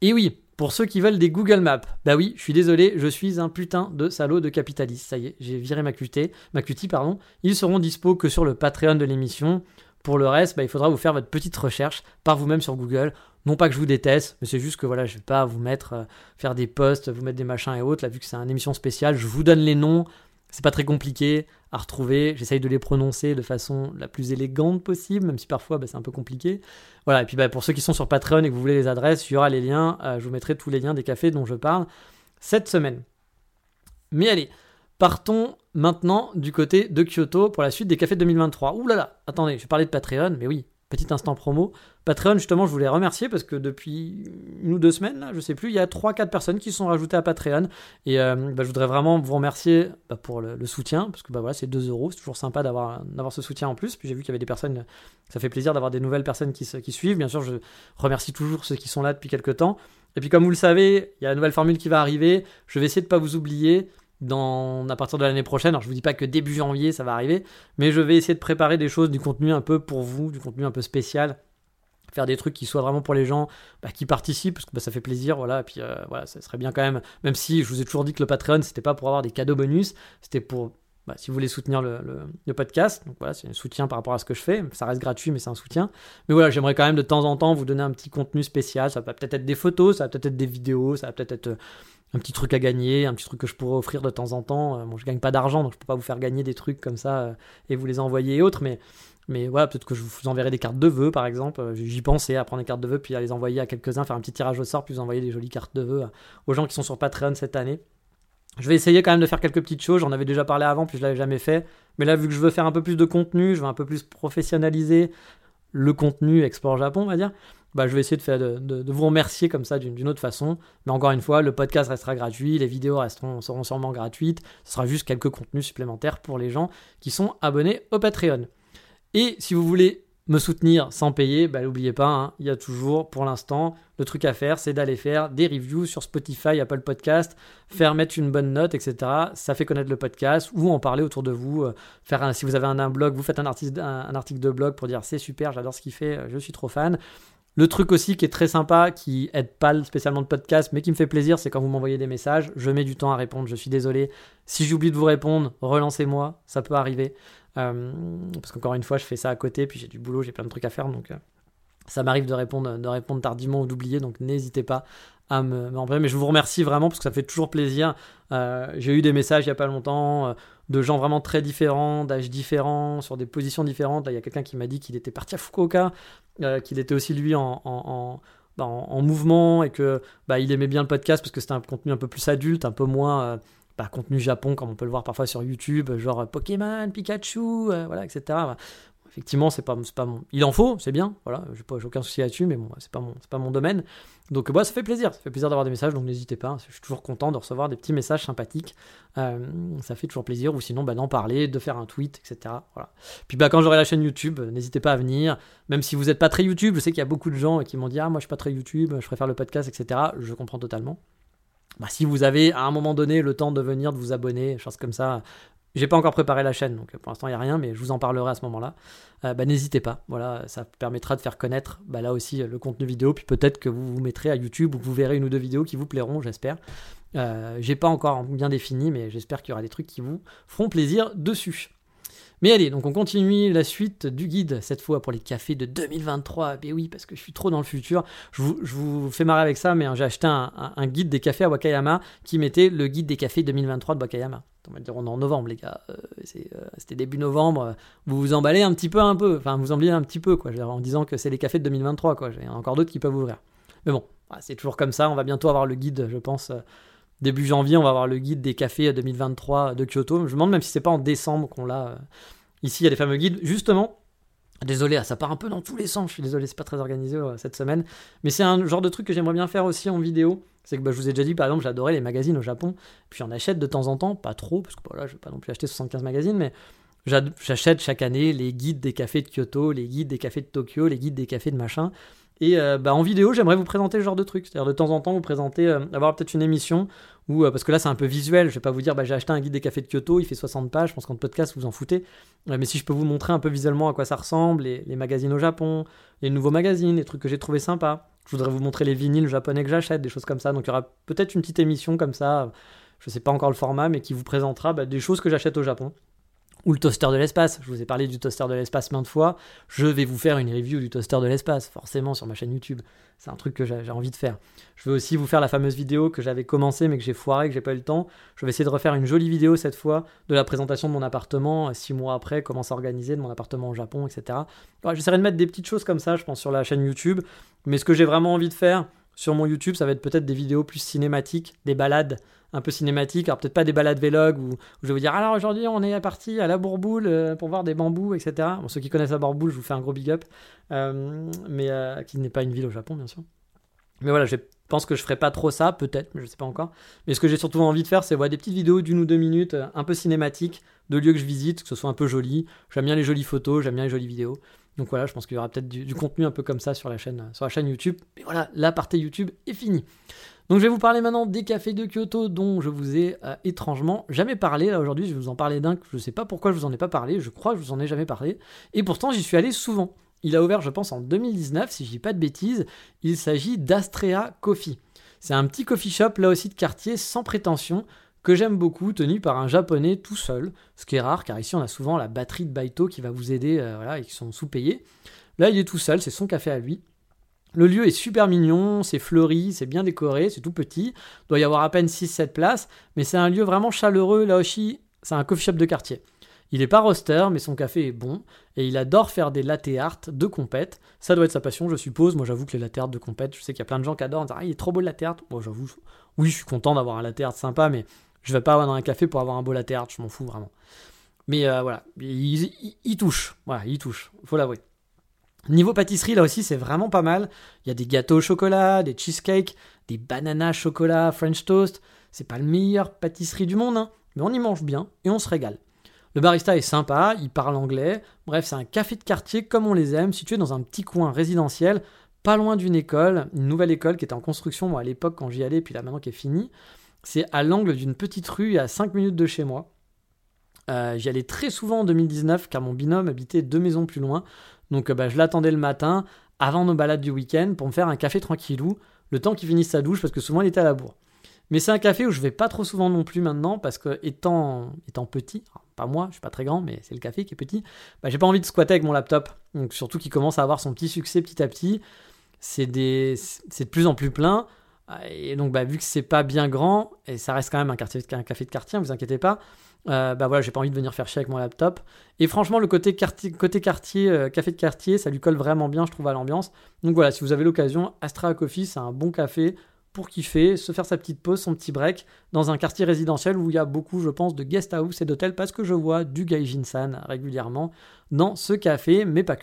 Et oui, pour ceux qui veulent des Google Maps, bah oui, je suis désolé, je suis un putain de salaud de capitaliste. Ça y est, j'ai viré ma QT, ma QT, pardon. Ils seront dispo que sur le Patreon de l'émission. Pour le reste, bah, il faudra vous faire votre petite recherche par vous-même sur Google. Non pas que je vous déteste, mais c'est juste que voilà, je vais pas vous mettre, euh, faire des posts, vous mettre des machins et autres. Là, vu que c'est une émission spéciale, je vous donne les noms. C'est pas très compliqué à retrouver. J'essaye de les prononcer de façon la plus élégante possible, même si parfois bah, c'est un peu compliqué. Voilà, et puis bah, pour ceux qui sont sur Patreon et que vous voulez les adresses, il y aura les liens. Euh, je vous mettrai tous les liens des cafés dont je parle cette semaine. Mais allez, Partons maintenant du côté de Kyoto pour la suite des cafés 2023. Ouh là là, attendez, je parlais de Patreon, mais oui, petit instant promo. Patreon, justement, je voulais remercier parce que depuis une ou deux semaines, là, je sais plus, il y a 3-4 personnes qui sont rajoutées à Patreon. Et euh, bah, je voudrais vraiment vous remercier bah, pour le, soutien, parce que bah, voilà, c'est 2 euros, c'est toujours sympa d'avoir, d'avoir ce soutien en plus. Puis j'ai vu qu'il y avait des personnes, ça fait plaisir d'avoir des nouvelles personnes qui, qui suivent. Bien sûr, je remercie toujours ceux qui sont là depuis quelques temps. Et puis comme vous le savez, il y a la nouvelle formule qui va arriver. Je vais essayer de ne pas vous oublier à partir de l'année prochaine. Alors je vous dis pas que début janvier ça va arriver, mais je vais essayer de préparer des choses, du contenu un peu pour vous, du contenu un peu spécial, faire des trucs qui soient vraiment pour les gens bah, qui participent, parce que bah, ça fait plaisir, voilà. Et puis euh, voilà, ça serait bien quand même, même si je vous ai toujours dit que le Patreon c'était pas pour avoir des cadeaux bonus, c'était pour bah, si vous voulez soutenir le, le, podcast, donc voilà, c'est un soutien par rapport à ce que je fais. Ça reste gratuit, mais c'est un soutien. Mais voilà, j'aimerais quand même de temps en temps vous donner un petit contenu spécial. Ça va peut-être être des photos, ça va peut-être être des vidéos, ça va peut-être être un petit truc à gagner, un petit truc que je pourrais offrir de temps en temps. Euh, bon, je gagne pas d'argent, donc je peux pas vous faire gagner des trucs comme ça euh, et vous les envoyer et autres, mais, mais voilà, peut-être que je vous enverrai des cartes de vœux, par exemple. Euh, j'y pensais à prendre des cartes de vœux, puis à les envoyer à quelques-uns, faire un petit tirage au sort, puis vous envoyer des jolies cartes de vœux aux gens qui sont sur Patreon cette année. Je vais essayer quand même de faire quelques petites choses, j'en avais déjà parlé avant, puis je l'avais jamais fait. Mais là, vu que je veux faire un peu plus de contenu, je veux un peu plus professionnaliser le contenu Explore Japon, on va dire, bah, je vais essayer de, faire, de, vous remercier comme ça d'une autre façon. Mais encore une fois, le podcast restera gratuit, les vidéos resteront, seront sûrement gratuites. Ce sera juste quelques contenus supplémentaires pour les gens qui sont abonnés au Patreon. Et si vous voulez me soutenir sans payer, bah, n'oubliez pas, hein, il y a toujours pour l'instant le truc à faire, c'est d'aller faire des reviews sur Spotify, Apple Podcast, faire mettre une bonne note, etc. Ça fait connaître le podcast ou en parler autour de vous. Euh, faire si vous avez un, blog, vous faites un, un article de blog pour dire c'est super, j'adore ce qu'il fait, je suis trop fan. Le truc aussi qui est très sympa, qui aide pas spécialement le podcast, mais qui me fait plaisir, c'est quand vous m'envoyez des messages, je mets du temps à répondre, je suis désolé. Si j'oublie de vous répondre, relancez-moi, ça peut arriver. Euh, parce qu'encore une fois, je fais ça à côté, puis j'ai du boulot, j'ai plein de trucs à faire, donc euh, ça m'arrive de répondre, tardivement ou d'oublier, donc n'hésitez pas à me, me Mais je vous remercie vraiment parce que ça fait toujours plaisir. Euh, j'ai eu des messages il n'y a pas longtemps de gens vraiment très différents, d'âges différents, sur des positions différentes. il y a quelqu'un qui m'a dit qu'il était parti à Fukuoka euh, qu'il était aussi lui en, en, bah, en, mouvement et que bah, il aimait bien le podcast parce que c'était un contenu un peu plus adulte, un peu moins euh, bah, contenu Japon comme on peut le voir parfois sur YouTube, genre Pokémon, Pikachu, euh, voilà, etc effectivement, c'est pas, pas mon. Il en faut, c'est bien, voilà, j'ai aucun souci là-dessus, mais bon, c'est pas mon, pas mon domaine. Donc, bah, ça fait plaisir, ça fait plaisir d'avoir des messages, donc n'hésitez pas. Je suis toujours content de recevoir des petits messages sympathiques. Euh, ça fait toujours plaisir, ou sinon, bah, d'en parler, de faire un tweet, etc. Voilà. Puis, bah, quand j'aurai la chaîne YouTube, n'hésitez pas à venir. Même si vous n'êtes pas très YouTube, je sais qu'il y a beaucoup de gens qui m'ont dit, ah, moi, je suis pas très YouTube, je préfère le podcast, etc. Je comprends totalement. Bah, si vous avez à un moment donné le temps de venir, de vous abonner, choses comme ça, J'ai pas encore préparé la chaîne, donc pour l'instant il n'y a rien, mais je vous en parlerai à ce moment-là. Euh, bah, n'hésitez pas, voilà, ça permettra de faire connaître bah, là aussi le contenu vidéo, puis peut-être que vous vous mettrez à YouTube ou que vous verrez une ou deux vidéos qui vous plairont, j'espère. Euh, j'ai pas encore bien défini, mais j'espère qu'il y aura des trucs qui vous feront plaisir dessus. Mais allez, donc on continue la suite du guide, cette fois pour les cafés de 2023. Ben oui, parce que je suis trop dans le futur. Je vous, fais marrer avec ça, mais hein, j'ai acheté un, guide des cafés à Wakayama qui mettait le guide des cafés 2023 de Wakayama. On va dire, on est en novembre, les gars. Euh, euh, c'était début novembre. Vous vous emballez un petit peu, un peu. Enfin, vous emballez un petit peu, quoi, en disant que c'est les cafés de 2023, quoi. A encore d'autres qui peuvent ouvrir. Mais bon, c'est toujours comme ça. On va bientôt avoir le guide, je pense. Euh, début janvier, on va avoir le guide des cafés 2023 de Kyoto. Je me demande même si c'est pas en décembre qu'on l'a. Euh, ici, il y a des fameux guides. Justement, désolé, ah, ça part un peu dans tous les sens. Je suis désolé, c'est pas très organisé euh, cette semaine. Mais c'est un genre de truc que j'aimerais bien faire aussi en vidéo. C'est que bah, je vous ai déjà dit, par exemple, j'adorais les magazines au Japon. Puis j'en achète de temps en temps, pas trop, parce que voilà, je vais pas non plus acheter 75 magazines, mais j'achète chaque année les guides des cafés de Kyoto, les guides des cafés de Tokyo, les guides des cafés de machin. Et euh, bah, en vidéo, j'aimerais vous présenter ce genre de truc. C'est-à-dire de temps en temps vous présenter, euh, avoir peut-être une émission où, euh, parce que là c'est un peu visuel, je vais pas vous dire bah, j'ai acheté un guide des cafés de Kyoto, il fait 60 pages, je pense qu'en podcast vous en foutez. mais si je peux vous montrer un peu visuellement à quoi ça ressemble, les, magazines au Japon, les nouveaux magazines, les trucs que j'ai trouvé sympas. Je voudrais vous montrer les vinyles japonais que j'achète, des choses comme ça. Donc il y aura peut-être une petite émission comme ça, je sais pas encore le format, mais qui vous présentera bah, des choses que j'achète au Japon ou le toaster de l'espace. Je vous ai parlé du toaster de l'espace maintes fois. Je vais vous faire une review du toaster de l'espace, forcément, sur ma chaîne YouTube. C'est un truc que j'ai envie de faire. Je vais aussi vous faire la fameuse vidéo que j'avais commencé mais que j'ai foiré, que j'ai pas eu le temps. Je vais essayer de refaire une jolie vidéo cette fois de la présentation de mon appartement, euh, six mois après, comment s'organiser de mon appartement au Japon, etc. J'essaierai de mettre des petites choses comme ça, je pense, sur la chaîne YouTube. Mais ce que j'ai vraiment envie de faire sur mon YouTube, ça va être peut-être des vidéos plus cinématiques, des balades un peu cinématique. Alors peut-être pas des balades vlog où, je vais vous dire alors aujourd'hui on est parti à la Bourboule euh, pour voir des bambous, etc. Bon, ceux qui connaissent la Bourboule, je vous fais un gros big up, euh, mais euh, qui n'est pas une ville au Japon bien sûr. Mais voilà, je pense que je ferai pas trop ça, peut-être, mais je sais pas encore. Mais ce que j'ai surtout envie de faire, c'est voir des petites vidéos d'une ou deux minutes, un peu cinématiques, de lieux que je visite, que ce soit un peu joli. J'aime bien les jolies photos, j'aime bien les jolies vidéos. Donc voilà, je pense qu'il y aura peut-être du, contenu un peu comme ça sur la chaîne, sur la chaîne YouTube. Mais voilà, la partie YouTube est finie. Donc je vais vous parler maintenant des cafés de Kyoto dont je vous ai euh, étrangement jamais parlé. Là aujourd'hui, je vais vous en parler d'un que je ne sais pas pourquoi je vous en ai pas parlé. Je crois que je vous en ai jamais parlé. Et pourtant, j'y suis allé souvent. Il a ouvert, je pense, en 2019, si je dis pas de bêtises. Il s'agit d'Astrea Coffee. C'est un petit coffee shop, là aussi de quartier, sans prétention, que j'aime beaucoup, tenu par un japonais tout seul. Ce qui est rare, car ici on a souvent la batterie de Baito qui va vous aider, euh, et qui sont sous-payés. Là, il est tout seul, c'est son café à lui. Le lieu est super mignon, c'est fleuri, c'est bien décoré, c'est tout petit. Il doit y avoir à peine 6-7 places, mais c'est un lieu vraiment chaleureux. Là aussi, c'est un coffee shop de quartier. Il n'est pas roster, mais son café est bon, et il adore faire des latte de compète. Ça doit être sa passion, je suppose. Moi, j'avoue que les latte art de compète, je sais qu'il y a plein de gens qui adorent. Ah, il est trop beau le latte art. Bon, j'avoue, oui, je suis content d'avoir un latte art sympa, mais je vais pas avoir dans un café pour avoir un beau latte art, je m'en fous vraiment. Mais euh, voilà, il, il, touche, voilà, il touche, faut l'avouer. Niveau pâtisserie, là aussi, c'est vraiment pas mal. Il y a des gâteaux au chocolat, des cheesecakes, des bananas chocolat, French toast. C'est pas le meilleur pâtisserie du monde, hein, mais on y mange bien et on se régale. Le barista est sympa, il parle anglais. Bref, c'est un café de quartier comme on les aime, situé dans un petit coin résidentiel, pas loin d'une école, une nouvelle école qui était en construction, à l'époque quand j'y allais, puis là maintenant qui est finie. C'est à l'angle d'une petite rue à 5 minutes de chez moi. Euh, j'y allais très souvent en 2019 car mon binôme habitait deux maisons plus loin. Donc euh, bah, je l'attendais le matin, avant nos balades du week-end, pour me faire un café tranquillou, le temps qu'il finisse sa douche, parce que souvent il était à la bourre. Mais c'est un café où je vais pas trop souvent non plus maintenant, parce que étant, étant petit, pas moi, je suis pas très grand, mais c'est le café qui est petit, bah, j'ai pas envie de squatter avec mon laptop. Donc surtout qu'il commence à avoir son petit succès petit à petit. C'est de plus en plus plein. Et donc, bah, vu que c'est pas bien grand, et ça reste quand même un, café de quartier, ne vous inquiétez pas, euh, bah voilà, j'ai pas envie de venir faire chier avec mon laptop. Et franchement, le côté quartier, côté quartier euh, café de quartier, ça lui colle vraiment bien, je trouve, à l'ambiance. Donc voilà, si vous avez l'occasion, Astra Coffee, c'est un bon café pour kiffer, se faire sa petite pause, son petit break, dans un quartier résidentiel où il y a beaucoup, je pense, de guest house et d'hôtels, parce que je vois du Gaijin-san régulièrement dans ce café, mais pas que.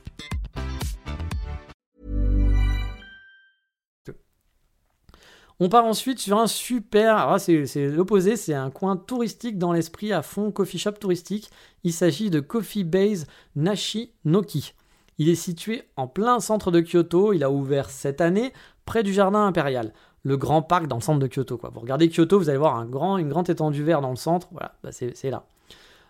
On part ensuite sur un super. Alors là, c'est l'opposé, c'est un coin touristique dans l'esprit à fond, coffee shop touristique. Il s'agit de Coffee Base Nashi Noki. Il est situé en plein centre de Kyoto. Il a ouvert cette année près du jardin impérial, le grand parc dans le centre de Kyoto. Vous regardez Kyoto, vous allez voir une grande étendue verte dans le centre. Voilà, bah, c'est c'est là.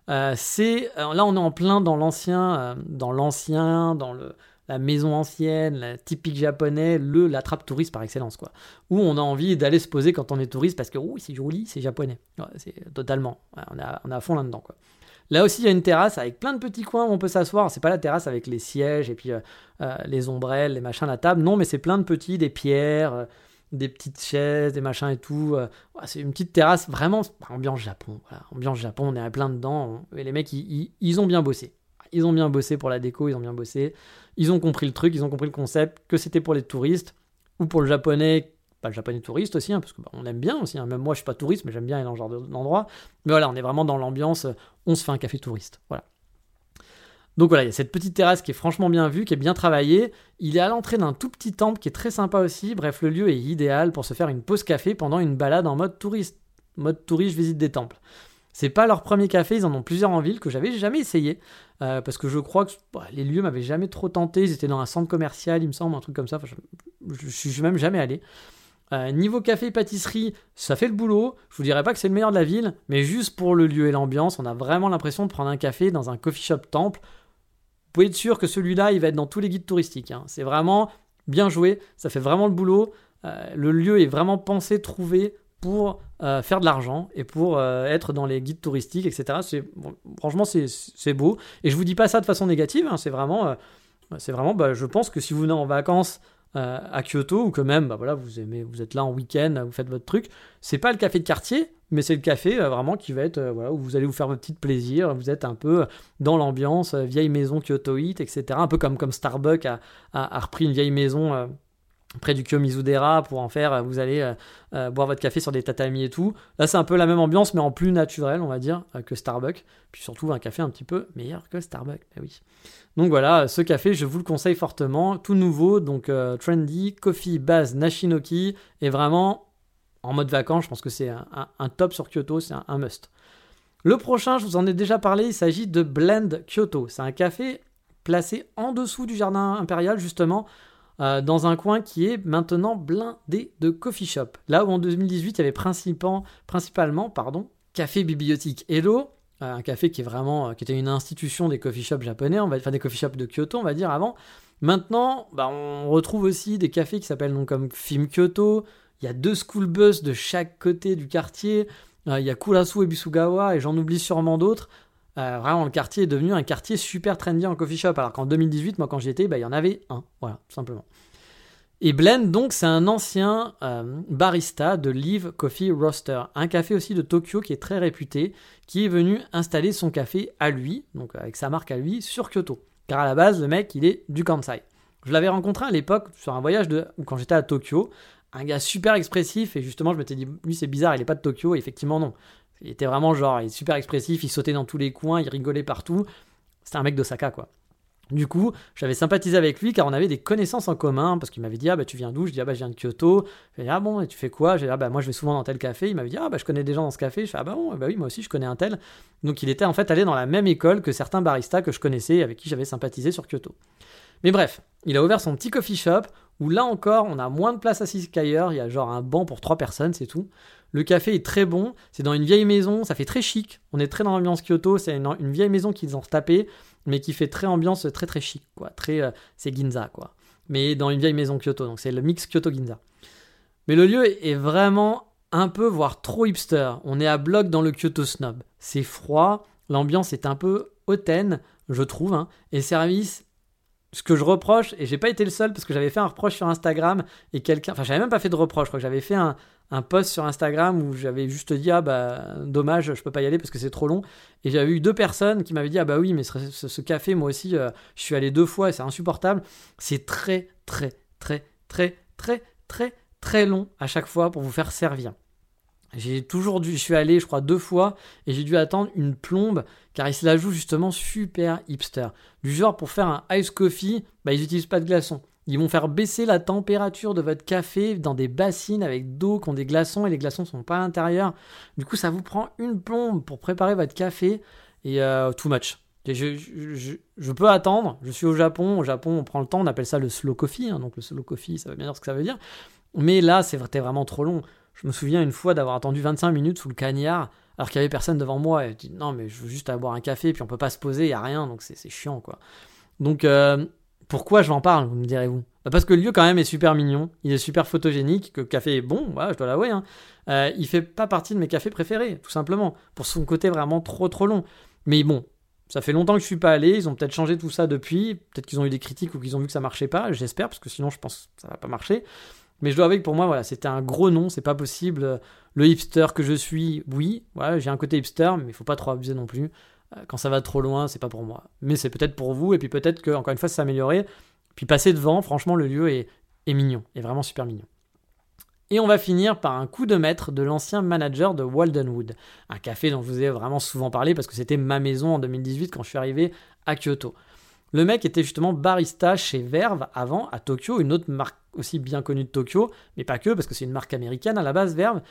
Euh, c'est euh, là on est en plein dans l'ancien, euh, dans l'ancien, dans le la maison ancienne, typique japonais, le l'attrape touriste par excellence quoi. Où on a envie d'aller se poser quand on est touriste parce que c'est joli, c'est japonais. C'est totalement. On, à, on est à fond là-dedans quoi. Là aussi, il y a une terrasse avec plein de petits coins où on peut s'asseoir. C'est pas la terrasse avec les sièges et puis euh, euh, les ombrelles, les machins, la table. Non, mais c'est plein de petits, des pierres, euh, des petites chaises, des machins et tout. c'est une petite terrasse vraiment ambiance Japon. Ambiance Japon, on est à plein dedans. Et les mecs, ils- ils ont bien bossé. Ils ont bien bossé pour la déco, ils ont bien bossé. Ils ont compris le truc, ils ont compris le concept, que c'était pour les touristes ou pour le japonais, pas le japonais touriste aussi, hein, parce que bah, aime bien aussi. hein. Même moi, je suis pas touriste, mais j'aime bien aller dans ce genre de- d'endroit. Mais voilà, on est vraiment dans l'ambiance. On se fait un café touriste. Voilà. Donc voilà, il y a cette petite terrasse qui est franchement bien vue, qui est bien travaillée. Il est à l'entrée d'un tout petit temple qui est très sympa aussi. Bref, le lieu est idéal pour se faire une pause café pendant une balade en mode touriste. Mode touriste, visite des temples. C'est pas leur premier café, ils en ont plusieurs en ville que j'avais jamais essayé. Euh, parce que je crois que bah, les lieux m'avaient jamais trop tenté. Ils étaient dans un centre commercial, il me semble, un truc comme ça. Je, je suis même jamais allé. Euh, niveau café et pâtisserie, ça fait le boulot. Je vous dirais pas que c'est le meilleur de la ville, mais juste pour le lieu et l'ambiance, on a vraiment l'impression de prendre un café dans un coffee shop temple. Vous pouvez être sûr que celui-là, il va être dans tous les guides touristiques. hein. C'est vraiment bien joué, ça fait vraiment le boulot. Euh, le lieu est vraiment pensé, trouvé pour euh, faire de l'argent et pour euh, être dans les guides touristiques, etc. C'est, franchement, c'est, beau. Et je vous dis pas ça de façon négative, hein, c'est vraiment, euh, c'est vraiment bah, je pense que si vous venez en vacances à Kyoto ou que même bah, voilà, vous, aimez, vous êtes là en week-end, vous faites votre truc, c'est pas le café de quartier, mais c'est le café vraiment qui va être voilà, où vous allez vous faire votre petit plaisir, vous êtes un peu dans l'ambiance, vieille maison kyotoïte, etc. Un peu comme, comme Starbucks a, a- repris une vieille maison près du Kiyomizu-dera pour en faire, euh, vous allez euh, euh, boire votre café sur des tatamis et tout. Là, c'est un peu la même ambiance, mais en plus naturel, on va dire, que Starbucks. Puis surtout, un café un petit peu meilleur que Starbucks. Ben oui. Donc voilà, ce café, je vous le conseille fortement. Tout nouveau, donc trendy, coffee base Nashinoki, et vraiment en mode vacances, je pense que c'est un, top sur Kyoto, c'est un must. Le prochain, je vous en ai déjà parlé, il s'agit de Blend Kyoto. C'est un café placé en dessous du jardin impérial, justement, euh, dans un coin qui est maintenant blindé de coffee shop. Là où en 2018, il y avait principalement, pardon, Café Bibliothèque Hello, euh, un café qui est vraiment euh, qui était une institution des coffee shops japonais, on va enfin des coffee shops de Kyoto, on va dire avant. Maintenant, bah, on retrouve aussi des cafés qui s'appellent donc comme Film Kyoto. Il y a deux school bus de chaque côté du quartier. Il y a Kurasu et Bisugawa et j'en oublie sûrement d'autres. Euh, vraiment, le quartier est devenu un quartier super trendy en coffee shop. Alors qu'en 2018, moi, quand j'y étais, bah, il y en avait un. Voilà, tout simplement. Et Blend, donc, c'est un ancien euh, barista de Live Coffee Roaster, un café aussi de Tokyo qui est très réputé, qui est venu installer son café à lui, donc avec sa marque à lui, sur Kyoto. Car à la base, le mec, il est du Kansai. Je l'avais rencontré à l'époque sur un voyage de, quand j'étais à Tokyo, un gars super expressif, et justement, je m'étais dit, lui, c'est bizarre, il est pas de Tokyo, et effectivement, non. Il était vraiment genre, il est super expressif, il sautait dans tous les coins, il rigolait partout. C'était un mec d'Osaka, quoi. Du coup, j'avais sympathisé avec lui car on avait des connaissances en commun parce qu'il m'avait dit ah bah tu viens d'où? Je dis ah bah je viens de Kyoto. Ah bon et tu fais quoi? Je dis ah bah moi je vais souvent dans tel café. Il m'avait dit ah bah je connais des gens dans ce café. Je fais ah bah bon bah oui moi aussi je connais un tel. Donc il était en fait allé dans la même école que certains baristas que je connaissais et avec qui j'avais sympathisé sur Kyoto. Mais bref, il a ouvert son petit coffee shop où là encore on a moins de place assise qu'ailleurs. Il y a genre un banc pour trois personnes c'est tout. Le café est très bon, c'est dans une vieille maison, ça fait très chic. On est très dans l'ambiance Kyoto, c'est une, vieille maison qu'ils ont retapée, mais qui fait très ambiance très très chic, quoi. Très, euh, c'est Ginza, quoi. Mais dans une vieille maison Kyoto, donc c'est le mix Kyoto-Ginza. Mais le lieu est vraiment un peu, voire trop hipster. On est à bloc dans le Kyoto Snob. C'est froid, l'ambiance est un peu hautaine, je trouve, hein. et service ce que je reproche, et j'ai pas été le seul parce que j'avais fait un reproche sur Instagram et quelqu'un, enfin j'avais même pas fait de reproche, je crois que j'avais fait un, un post sur Instagram où j'avais juste dit ah bah dommage je peux pas y aller parce que c'est trop long et j'avais eu deux personnes qui m'avaient dit ah bah oui mais ce, café moi aussi euh, je suis allé deux fois et c'est insupportable. C'est très très très très très très très long à chaque fois pour vous faire servir j'ai toujours dû, je suis allé, je crois, deux fois, et j'ai dû attendre une plombe, car ils se la jouent justement super hipster. Du genre, pour faire un ice coffee, bah, ils n'utilisent pas de glaçons. Ils vont faire baisser la température de votre café dans des bassines avec d'eau qui ont des glaçons, et les glaçons sont pas à l'intérieur. Du coup, ça vous prend une plombe pour préparer votre café, et euh, too much. je, peux attendre, je suis au Japon, au Japon on prend le temps, on appelle ça le slow coffee, hein. donc le slow coffee ça veut bien dire ce que ça veut dire, mais là c'était vraiment trop long. Je me souviens une fois d'avoir attendu 25 minutes sous le cagnard alors qu'il y avait personne devant moi. Et je dis non, mais je veux juste avoir un café, puis on peut pas se poser, il a rien, donc c'est chiant quoi. Donc euh, pourquoi je m'en parle, vous me direz-vous? Bah, Parce que le lieu quand même est super mignon, il est super photogénique, que le café est bon, je dois l'avouer. Hein. Euh, il fait pas partie de mes cafés préférés, tout simplement, pour son côté vraiment trop trop long. Mais bon, ça fait longtemps que je suis pas allé, ils ont peut-être changé tout ça depuis, peut-être qu'ils ont eu des critiques ou qu'ils ont vu que ça marchait pas, j'espère, parce que sinon je pense que ça va pas marcher. Mais je dois avouer que pour moi, voilà, c'était un gros nom, c'est pas possible. Le hipster que je suis, oui, j'ai un côté hipster, mais il faut pas trop abuser non plus. Euh, quand ça va trop loin, c'est pas pour moi. Mais c'est peut-être pour vous, et puis peut-être que, encore une fois, ça s'améliorer. Puis passer devant, franchement, le lieu est, est mignon, est vraiment super mignon. Et on va finir par un coup de maître de l'ancien manager de Waldenwood, un café dont je vous ai vraiment souvent parlé parce que c'était ma maison en 2018 quand je suis arrivé à Kyoto. Le mec était justement barista chez Verve avant, à Tokyo, une autre marque aussi bien connue de Tokyo, mais pas que, parce que c'est une marque américaine à la base, Verve.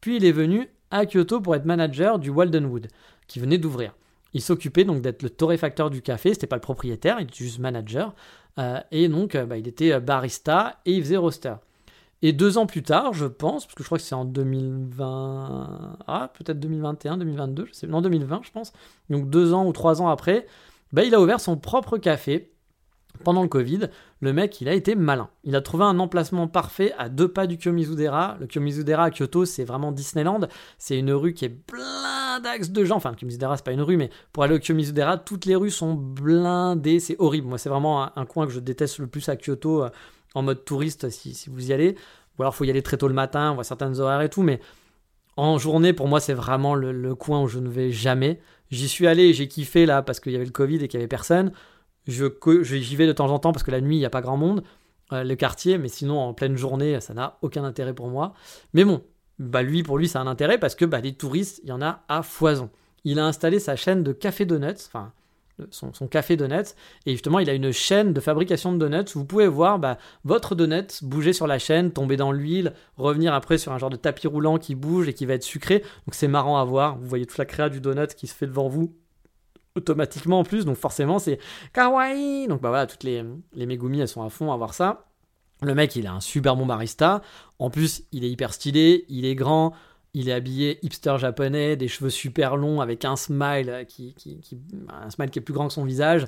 Puis il est venu à Kyoto pour être manager du Waldenwood, qui venait d'ouvrir. Il s'occupait donc d'être le torréfacteur du café, c'était pas le propriétaire, il était juste manager. Euh, et donc euh, bah, il était barista et il faisait roster. Et deux ans plus tard, je pense, parce que je crois que c'est en 2020, ah peut-être 2021, 2022, je sais, non 2020 je pense. Donc deux ans ou trois ans après, bah, il a ouvert son propre café pendant le Covid. Le mec, il a été malin. Il a trouvé un emplacement parfait à deux pas du Kyomizudera. Le Kyomizudera à Kyoto, c'est vraiment Disneyland. C'est une rue qui est plein d'axes de gens. Enfin, le Kyomizudera, c'est pas une rue, mais pour aller au Kyomizudera, toutes les rues sont blindées. C'est horrible. Moi, c'est vraiment un, coin que je déteste le plus à Kyoto euh, en mode touriste si, vous y allez. Ou alors, il faut y aller très tôt le matin, on voit certaines horaires et tout, mais en journée, pour moi, c'est vraiment le, coin où je ne vais jamais. J'y suis allé, j'ai kiffé là parce qu'il y avait le Covid et qu'il y avait personne. Je, j'y vais de temps en temps parce que la nuit, il n'y a pas grand monde, euh, le quartier, mais sinon en pleine journée, ça n'a aucun intérêt pour moi. Mais bon, bah lui, pour lui, ça a un intérêt parce que bah, les touristes, il y en a à foison. Il a installé sa chaîne de café donuts, enfin son, café donuts. Et justement, il a une chaîne de fabrication de donuts où vous pouvez voir bah, votre donut bouger sur la chaîne, tomber dans l'huile, revenir après sur un genre de tapis roulant qui bouge et qui va être sucré. Donc c'est marrant à voir. Vous voyez toute la créa du donut qui se fait devant vous automatiquement en plus. Donc forcément, c'est kawaii. Donc bah voilà, toutes les, les Megumi, elles sont à fond à voir ça. Le mec, il a un super bon barista. En plus, il est hyper stylé, il est grand. Il est habillé hipster japonais, des cheveux super longs avec un smile qui, un smile qui est plus grand que son visage.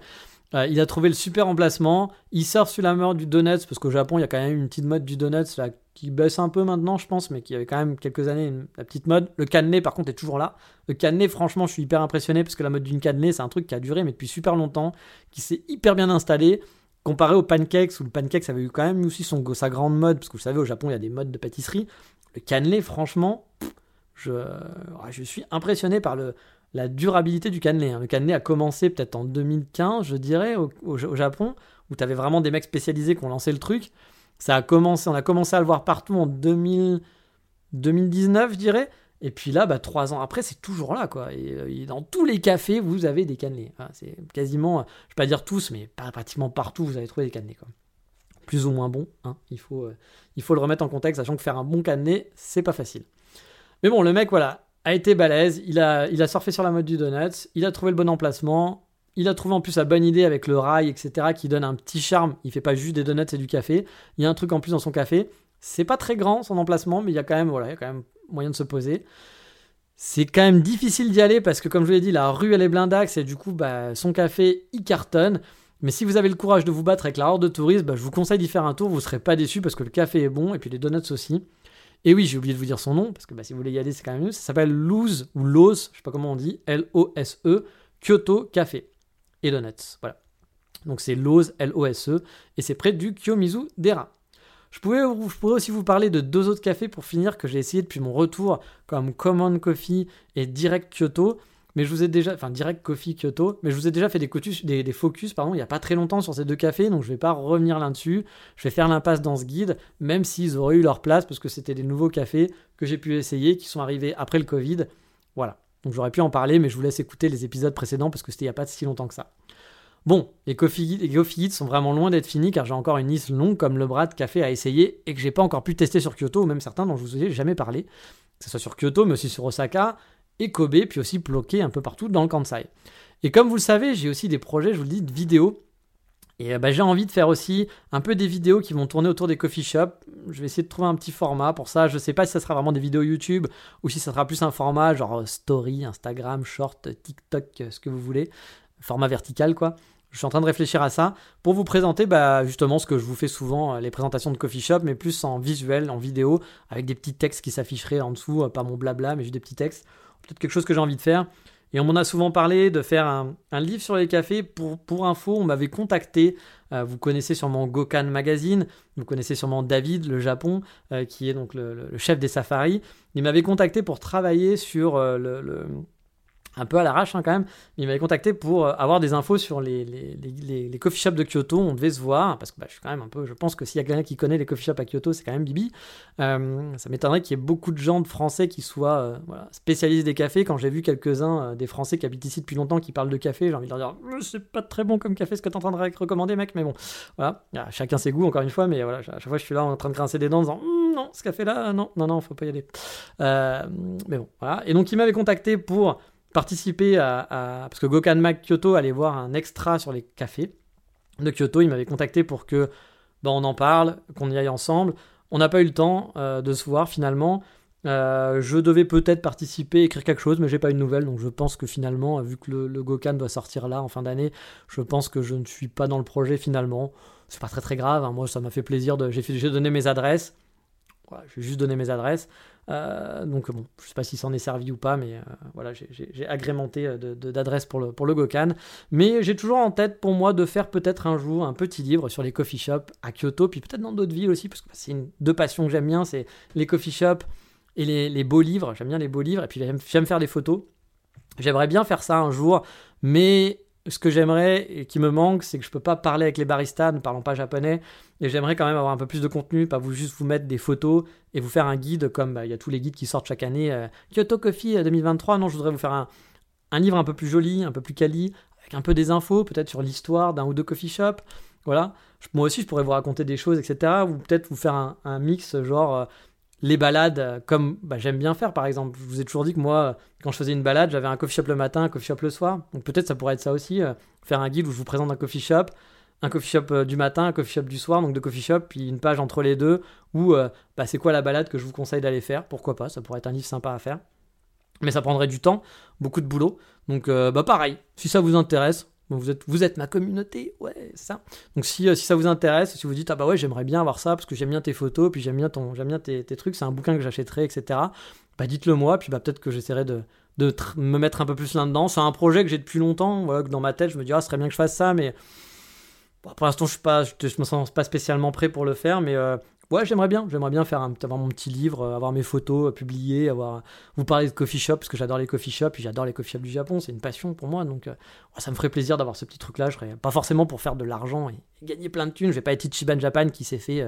Euh, il a trouvé le super emplacement. Il sort sur la mort du donuts parce qu'au Japon il y a quand même une petite mode du donuts là, qui baisse un peu maintenant je pense, mais qui avait quand même quelques années la petite mode. Le cannelé par contre est toujours là. Le cannelé franchement je suis hyper impressionné parce que la mode d'une cannelé c'est un truc qui a duré mais depuis super longtemps, qui s'est hyper bien installé. Comparé aux pancakes, où le pancakes avait eu quand même aussi son, sa grande mode, parce que vous savez, au Japon, il y a des modes de pâtisserie. Le cannelé, franchement, je, je suis impressionné par le, la durabilité du cannelé. Hein. Le cannelé a commencé peut-être en 2015, je dirais, au, Japon, où tu avais vraiment des mecs spécialisés qui ont lancé le truc. Ça a commencé, on a commencé à le voir partout en 2000, 2019, je dirais. Et puis là, bah, trois ans après, c'est toujours là, quoi. Euh, et, dans tous les cafés, vous avez des cannelés. c'est quasiment, je vais pas dire tous, mais pratiquement partout, vous avez trouvé des cannelés, quoi. Plus ou moins bon, hein. il, faut, euh, il faut le remettre en contexte, sachant que faire un bon cannelé, c'est pas facile. Mais bon, le mec, voilà, a été balèze. Il a, il surfé sur la mode du donut. Il a trouvé le bon emplacement. Il a trouvé en plus la bonne idée avec le rail, etc., qui donne un petit charme. Il fait pas juste des donuts et du café. Il y a un truc en plus dans son café. C'est pas très grand son emplacement, mais il y a quand même, voilà, il y a quand même moyen de se poser. C'est quand même difficile d'y aller parce que, comme je vous l'ai dit, la rue elle est blindax et du coup, bah, son café il cartonne. Mais si vous avez le courage de vous battre avec la horde de touristes, bah, je vous conseille d'y faire un tour. Vous serez pas déçus parce que le café est bon et puis les donuts aussi. Et oui, j'ai oublié de vous dire son nom, parce que bah, si vous voulez y aller, c'est quand même mieux. Ça s'appelle Lose, ou Lose, je sais pas comment on dit, L-O-S-E, Kyoto Café et Donuts. Voilà. Donc c'est Lose, L-O-S-E, et c'est près du Kiyomizu Dera. Je, pourrais aussi vous parler de deux autres cafés pour finir que j'ai essayé depuis mon retour, comme Common Coffee et Direct Kyoto. Mais je vous ai déjà, enfin Direct Coffee Kyoto, mais je vous ai déjà fait des, focus pardon, il n'y a pas très longtemps sur ces deux cafés, donc je ne vais pas revenir là-dessus. Je vais faire l'impasse dans ce guide, même s'ils auraient eu leur place, parce que c'était des nouveaux cafés que j'ai pu essayer, qui sont arrivés après le Covid. Voilà. Donc j'aurais pu en parler, mais je vous laisse écouter les épisodes précédents parce que c'était il n'y a pas si longtemps que ça. Bon, les coffee, les sont vraiment loin d'être finis car j'ai encore une liste longue comme le bras de café à essayer et que j'ai pas encore pu tester sur Kyoto ou même certains dont je vous ai jamais parlé. Que ce soit sur Kyoto mais aussi sur Osaka et Kobe puis aussi bloqué un peu partout dans le Kansai. Et comme vous le savez, j'ai aussi des projets, je vous le dis, de vidéos. Et bah, j'ai envie de faire aussi un peu des vidéos qui vont tourner autour des coffee shops. Je vais essayer de trouver un petit format pour ça. Je sais pas si ça sera vraiment des vidéos YouTube ou si ça sera plus un format genre story, Instagram, short, TikTok, ce que vous voulez format vertical quoi. Je suis en train de réfléchir à ça pour vous présenter bah, justement ce que je vous fais souvent, euh, les présentations de coffee shop, mais plus en visuel, en vidéo, avec des petits textes qui s'afficheraient en dessous, euh, pas mon blabla, mais juste des petits textes. Peut-être quelque chose que j'ai envie de faire. Et on m'en a souvent parlé de faire un, livre sur les cafés. Pour, info, on m'avait contacté. Euh, vous connaissez sûrement Gokan Magazine. Vous connaissez sûrement David, le Japon, qui est donc le, chef des safaris. Il m'avait contacté pour travailler sur le un peu à l'arrache hein, quand même. Il m'avait contacté pour euh, avoir des infos sur les, les, les, coffee shops de Kyoto. On devait se voir parce que bah, je suis quand même un peu. Je pense que s'il y a quelqu'un qui connaît les coffee shops à Kyoto, c'est quand même Bibi. Euh, ça m'étonnerait qu'il y ait beaucoup de gens de Français qui soient euh, spécialistes des cafés. Quand j'ai vu quelques-uns des Français qui habitent ici depuis longtemps qui parlent de café, j'ai envie de leur dire c'est pas très bon comme café ce que tu es en train de recommander, mec. Mais bon, voilà. Chacun ses goûts, encore une fois. Mais voilà, à chaque fois, je suis là en train de grincer des dents en disant hum, non, ce café-là, non, non, non, faut pas y aller. mais bon, voilà. Et donc, il m'avait contacté pour participer à, Parce que Gokan Mag Kyoto allait voir un extra sur les cafés de Kyoto. Il m'avait contacté pour que ben, on en parle, qu'on y aille ensemble. On n'a pas eu le temps euh, de se voir finalement. Euh, je devais peut-être participer, écrire quelque chose, mais j'ai pas eu de nouvelles, donc je pense que finalement, vu que le, le Gokan doit sortir là en fin d'année, je pense que je ne suis pas dans le projet finalement. C'est pas très très grave, hein. moi ça m'a fait plaisir de. J'ai donné mes adresses. Voilà, j'ai juste donné mes adresses. Euh, donc bon, je sais pas si s'en est servi ou pas, mais euh, voilà, j'ai agrémenté euh, d'adresses pour le, pour le Gokan. Mais j'ai toujours en tête pour moi de faire peut-être un jour un petit livre sur les coffee shops à Kyoto, puis peut-être dans d'autres villes aussi, parce que c'est deux passions que j'aime bien, c'est les coffee shops et les, les beaux livres. J'aime bien les beaux livres, et puis j'aime faire des photos. J'aimerais bien faire ça un jour, mais ce que j'aimerais et qui me manque, c'est que je peux pas parler avec les baristas ne parlant pas japonais. Et j'aimerais quand même avoir un peu plus de contenu, pas vous juste vous mettre des photos et vous faire un guide comme bah, il y a tous les guides qui sortent chaque année. Euh, Kyoto Coffee 2023, euh, non, je voudrais vous faire un, un, livre un peu plus joli, un peu plus quali, avec un peu des infos, peut-être sur l'histoire d'un ou deux coffee shops. Voilà. Moi aussi, je pourrais vous raconter des choses, etc. Ou peut-être vous faire un, mix, genre euh, les balades comme bah, j'aime bien faire par exemple. Je vous ai toujours dit que moi, quand je faisais une balade, j'avais un coffee shop le matin, un coffee shop le soir. Donc peut-être ça pourrait être ça aussi, faire un guide où je vous présente un coffee shop, un coffee shop euh, du matin, un coffee shop du soir, donc deux coffee shops, puis une page entre les deux où bah, c'est quoi la balade que je vous conseille d'aller faire? Pourquoi pas, ça pourrait être un livre sympa à faire. Mais ça prendrait du temps, beaucoup de boulot. Donc bah pareil, si ça vous intéresse, vous êtes, ma communauté, ouais, ça. Donc si, euh, ça vous intéresse, si vous dites, ah bah ouais, j'aimerais bien avoir ça, parce que j'aime bien tes photos, puis j'aime bien, ton, j'aime bien tes, tes trucs, c'est un bouquin que j'achèterai, etc. Bah dites-le moi, puis bah peut-être que j'essaierai de, de me mettre un peu plus là-dedans. C'est un projet que j'ai depuis longtemps, voilà, que dans ma tête, je me dis, ah, ce serait bien que je fasse ça, mais pour l'instant, je, suis pas, je, me sens pas spécialement prêt pour le faire, mais euh, Ouais, j'aimerais bien. J'aimerais bien faire avoir mon petit livre, euh, avoir mes photos euh, publiées, avoir vous parler de coffee shop parce que j'adore les coffee shops et j'adore les coffee shops du Japon. C'est une passion pour moi, donc ça me ferait plaisir d'avoir ce petit truc-là. Je serais pas forcément pour faire de l'argent et, gagner plein de thunes. Je vais pas être Ichiban Japan qui s'est fait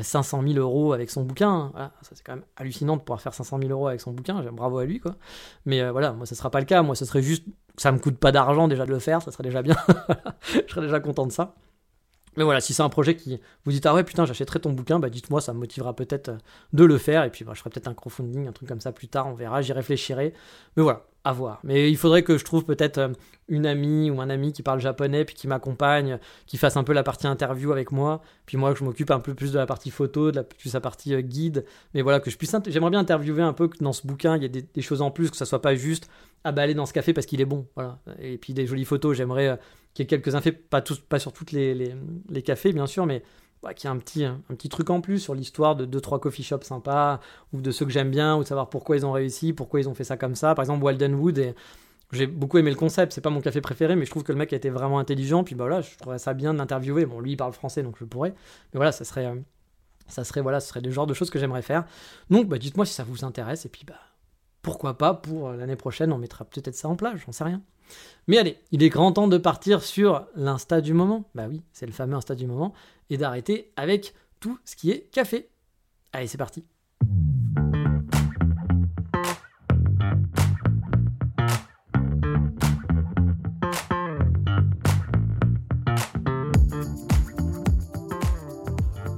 500 000 euros avec son bouquin. Voilà, ça c'est quand même hallucinant de pouvoir faire 500 000 euros avec son bouquin. Bravo à lui, quoi. Mais voilà, moi ça sera pas le cas. Moi, ce serait juste ça me coûte pas d'argent déjà de le faire. Ça serait déjà bien. *laughs* je serais déjà content de ça. Mais voilà, si c'est un projet qui vous dit ah ouais putain j'achèterai ton bouquin, bah dites-moi, ça me motivera peut-être euh, de le faire et puis bah, je ferai peut-être un crowdfunding, un truc comme ça plus tard, on verra, j'y réfléchirai. Mais voilà, à voir. Mais il faudrait que je trouve peut-être euh, une amie ou un ami qui parle japonais puis qui m'accompagne, qui fasse un peu la partie interview avec moi, puis moi que je m'occupe un peu plus de la partie photo, de la plus la partie euh, guide. Mais voilà que je puisse, j'aimerais bien interviewer un peu que dans ce bouquin il y ait des, choses en plus, que ça soit pas juste ah bah aller dans ce café parce qu'il est bon, voilà. Et puis des jolies photos, j'aimerais qu'il y ait quelques infos, pas, pas sur toutes les, cafés bien sûr, mais bah, qu'il y a un petit, truc en plus sur l'histoire de 2-3 coffee shops sympas, ou de ceux que j'aime bien, ou de savoir pourquoi ils ont réussi, pourquoi ils ont fait ça comme ça. Par exemple, Waldenwood, j'ai beaucoup aimé le concept, c'est pas mon café préféré, mais je trouve que le mec a été vraiment intelligent, puis bah voilà, je trouverais ça bien de l'interviewer. Bon, lui, il parle français, donc je pourrais, mais voilà, ça serait, euh, ça serait, voilà, ce serait le genre de choses que j'aimerais faire. Donc, bah, dites-moi si ça vous intéresse, et puis bah, pourquoi pas pour euh, l'année prochaine, on mettra peut-être ça en place, j'en sais rien. Mais allez, il est grand temps de partir sur l'insta du moment. Bah oui, c'est le fameux insta du moment, et d'arrêter avec tout ce qui est café. Allez, c'est parti.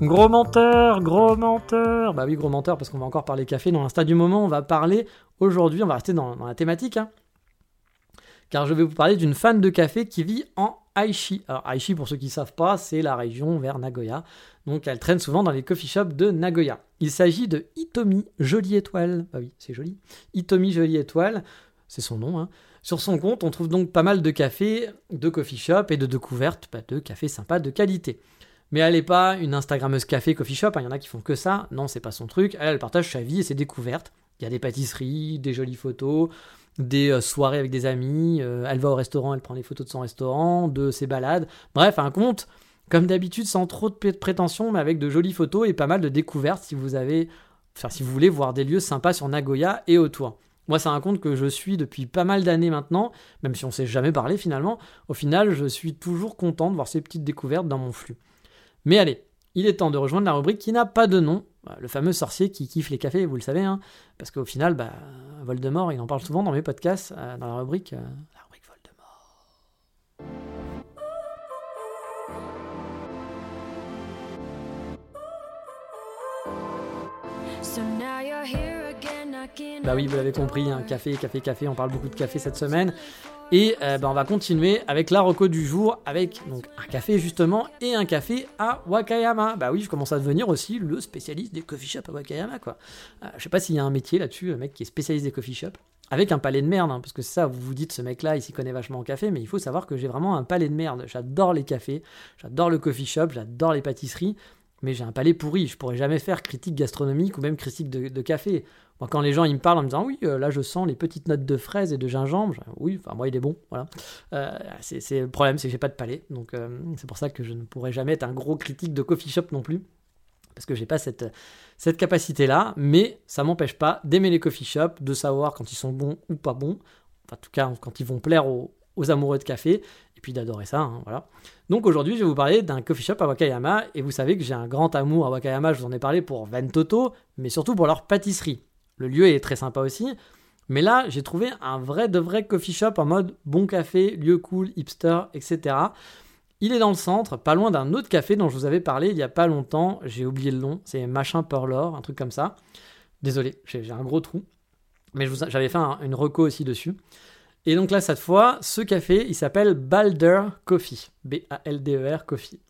Gros menteur, gros menteur. Bah oui, gros menteur, parce qu'on va encore parler café dans l'insta du moment. On va parler aujourd'hui, on va rester dans, la thématique, hein. Car je vais vous parler d'une fan de café qui vit en Aichi. Alors Aichi, pour ceux qui ne savent pas, c'est la région vers Nagoya. Donc elle traîne souvent dans les coffee shops de Nagoya. Il s'agit de Itomi Jolie Étoile. Bah oui, c'est joli. Itomi Jolie Étoile, c'est son nom. Hein. Sur son compte, on trouve donc pas mal de cafés, de coffee shop et de découvertes bah, de cafés sympas de qualité. Mais elle n'est pas une Instagrammeuse café coffee shop, il hein. y en a qui font que ça. Non, c'est pas son truc. Elle partage sa vie et ses découvertes. Il y a des pâtisseries, des jolies photos, des euh, soirées avec des amis. Euh, elle va au restaurant, elle prend les photos de son restaurant, de ses balades. Bref, un compte, comme d'habitude, sans trop de prétention, mais avec de jolies photos et pas mal de découvertes si vous avez, si vous voulez voir des lieux sympas sur Nagoya et autour. Moi, c'est un compte que je suis depuis pas mal d'années maintenant, même si on s'est jamais parlé finalement. Au final, je suis toujours content de voir ces petites découvertes dans mon flux. Mais allez, il est temps de rejoindre la rubrique qui n'a pas de nom, le fameux sorcier qui kiffe les cafés, vous le savez, hein, parce qu'au final, bah, Voldemort, il en parle souvent dans mes podcasts, euh, dans la rubrique, euh, la rubrique Voldemort. Bah oui, vous l'avez compris, hein, café, café, café, on parle beaucoup de café cette semaine. Et euh, ben, on va continuer avec la reco du jour, avec un café justement et un café à Wakayama. Bah oui, je commence à devenir aussi le spécialiste des coffee shops à Wakayama quoi. Euh, je sais pas s'il y a un métier là-dessus, un mec qui est spécialiste des coffee shops. Avec un palais de merde, hein, parce que ça, vous vous dites, ce mec-là, il s'y connaît vachement en café, mais il faut savoir que j'ai vraiment un palais de merde. J'adore les cafés, j'adore le coffee shop, j'adore les pâtisseries, mais j'ai un palais pourri. Je pourrais jamais faire critique gastronomique ou même critique de café. Quand les gens ils me parlent en me disant oui, euh, là je sens les petites notes de fraises et de gingembre, oui, enfin moi il est bon, voilà. Euh, c'est le problème, c'est que j'ai pas de palais, donc euh, c'est pour ça que je ne pourrais jamais être un gros critique de coffee shop non plus, parce que j'ai pas cette, cette capacité-là, mais ça m'empêche pas d'aimer les coffee shops, de savoir quand ils sont bons ou pas bons, enfin, en tout cas quand ils vont plaire aux, amoureux de café, et puis d'adorer ça, hein, voilà. Donc aujourd'hui, je vais vous parler d'un coffee shop à Wakayama, et vous savez que j'ai un grand amour à Wakayama, je vous en ai parlé pour Ventoto, mais surtout pour leur pâtisserie. Le lieu est très sympa aussi. Mais là, j'ai trouvé un vrai de vrai coffee shop en mode bon café, lieu cool, hipster, etc. Il est dans le centre, pas loin d'un autre café dont je vous avais parlé il y a pas longtemps. J'ai oublié le nom, c'est Machin Pearlor, un truc comme ça. Désolé, j'ai un gros trou. Mais j'avais fait une reco aussi dessus. Et donc là, cette fois, ce café, il s'appelle Balder Coffee. B-A-L-D-E-R Coffee.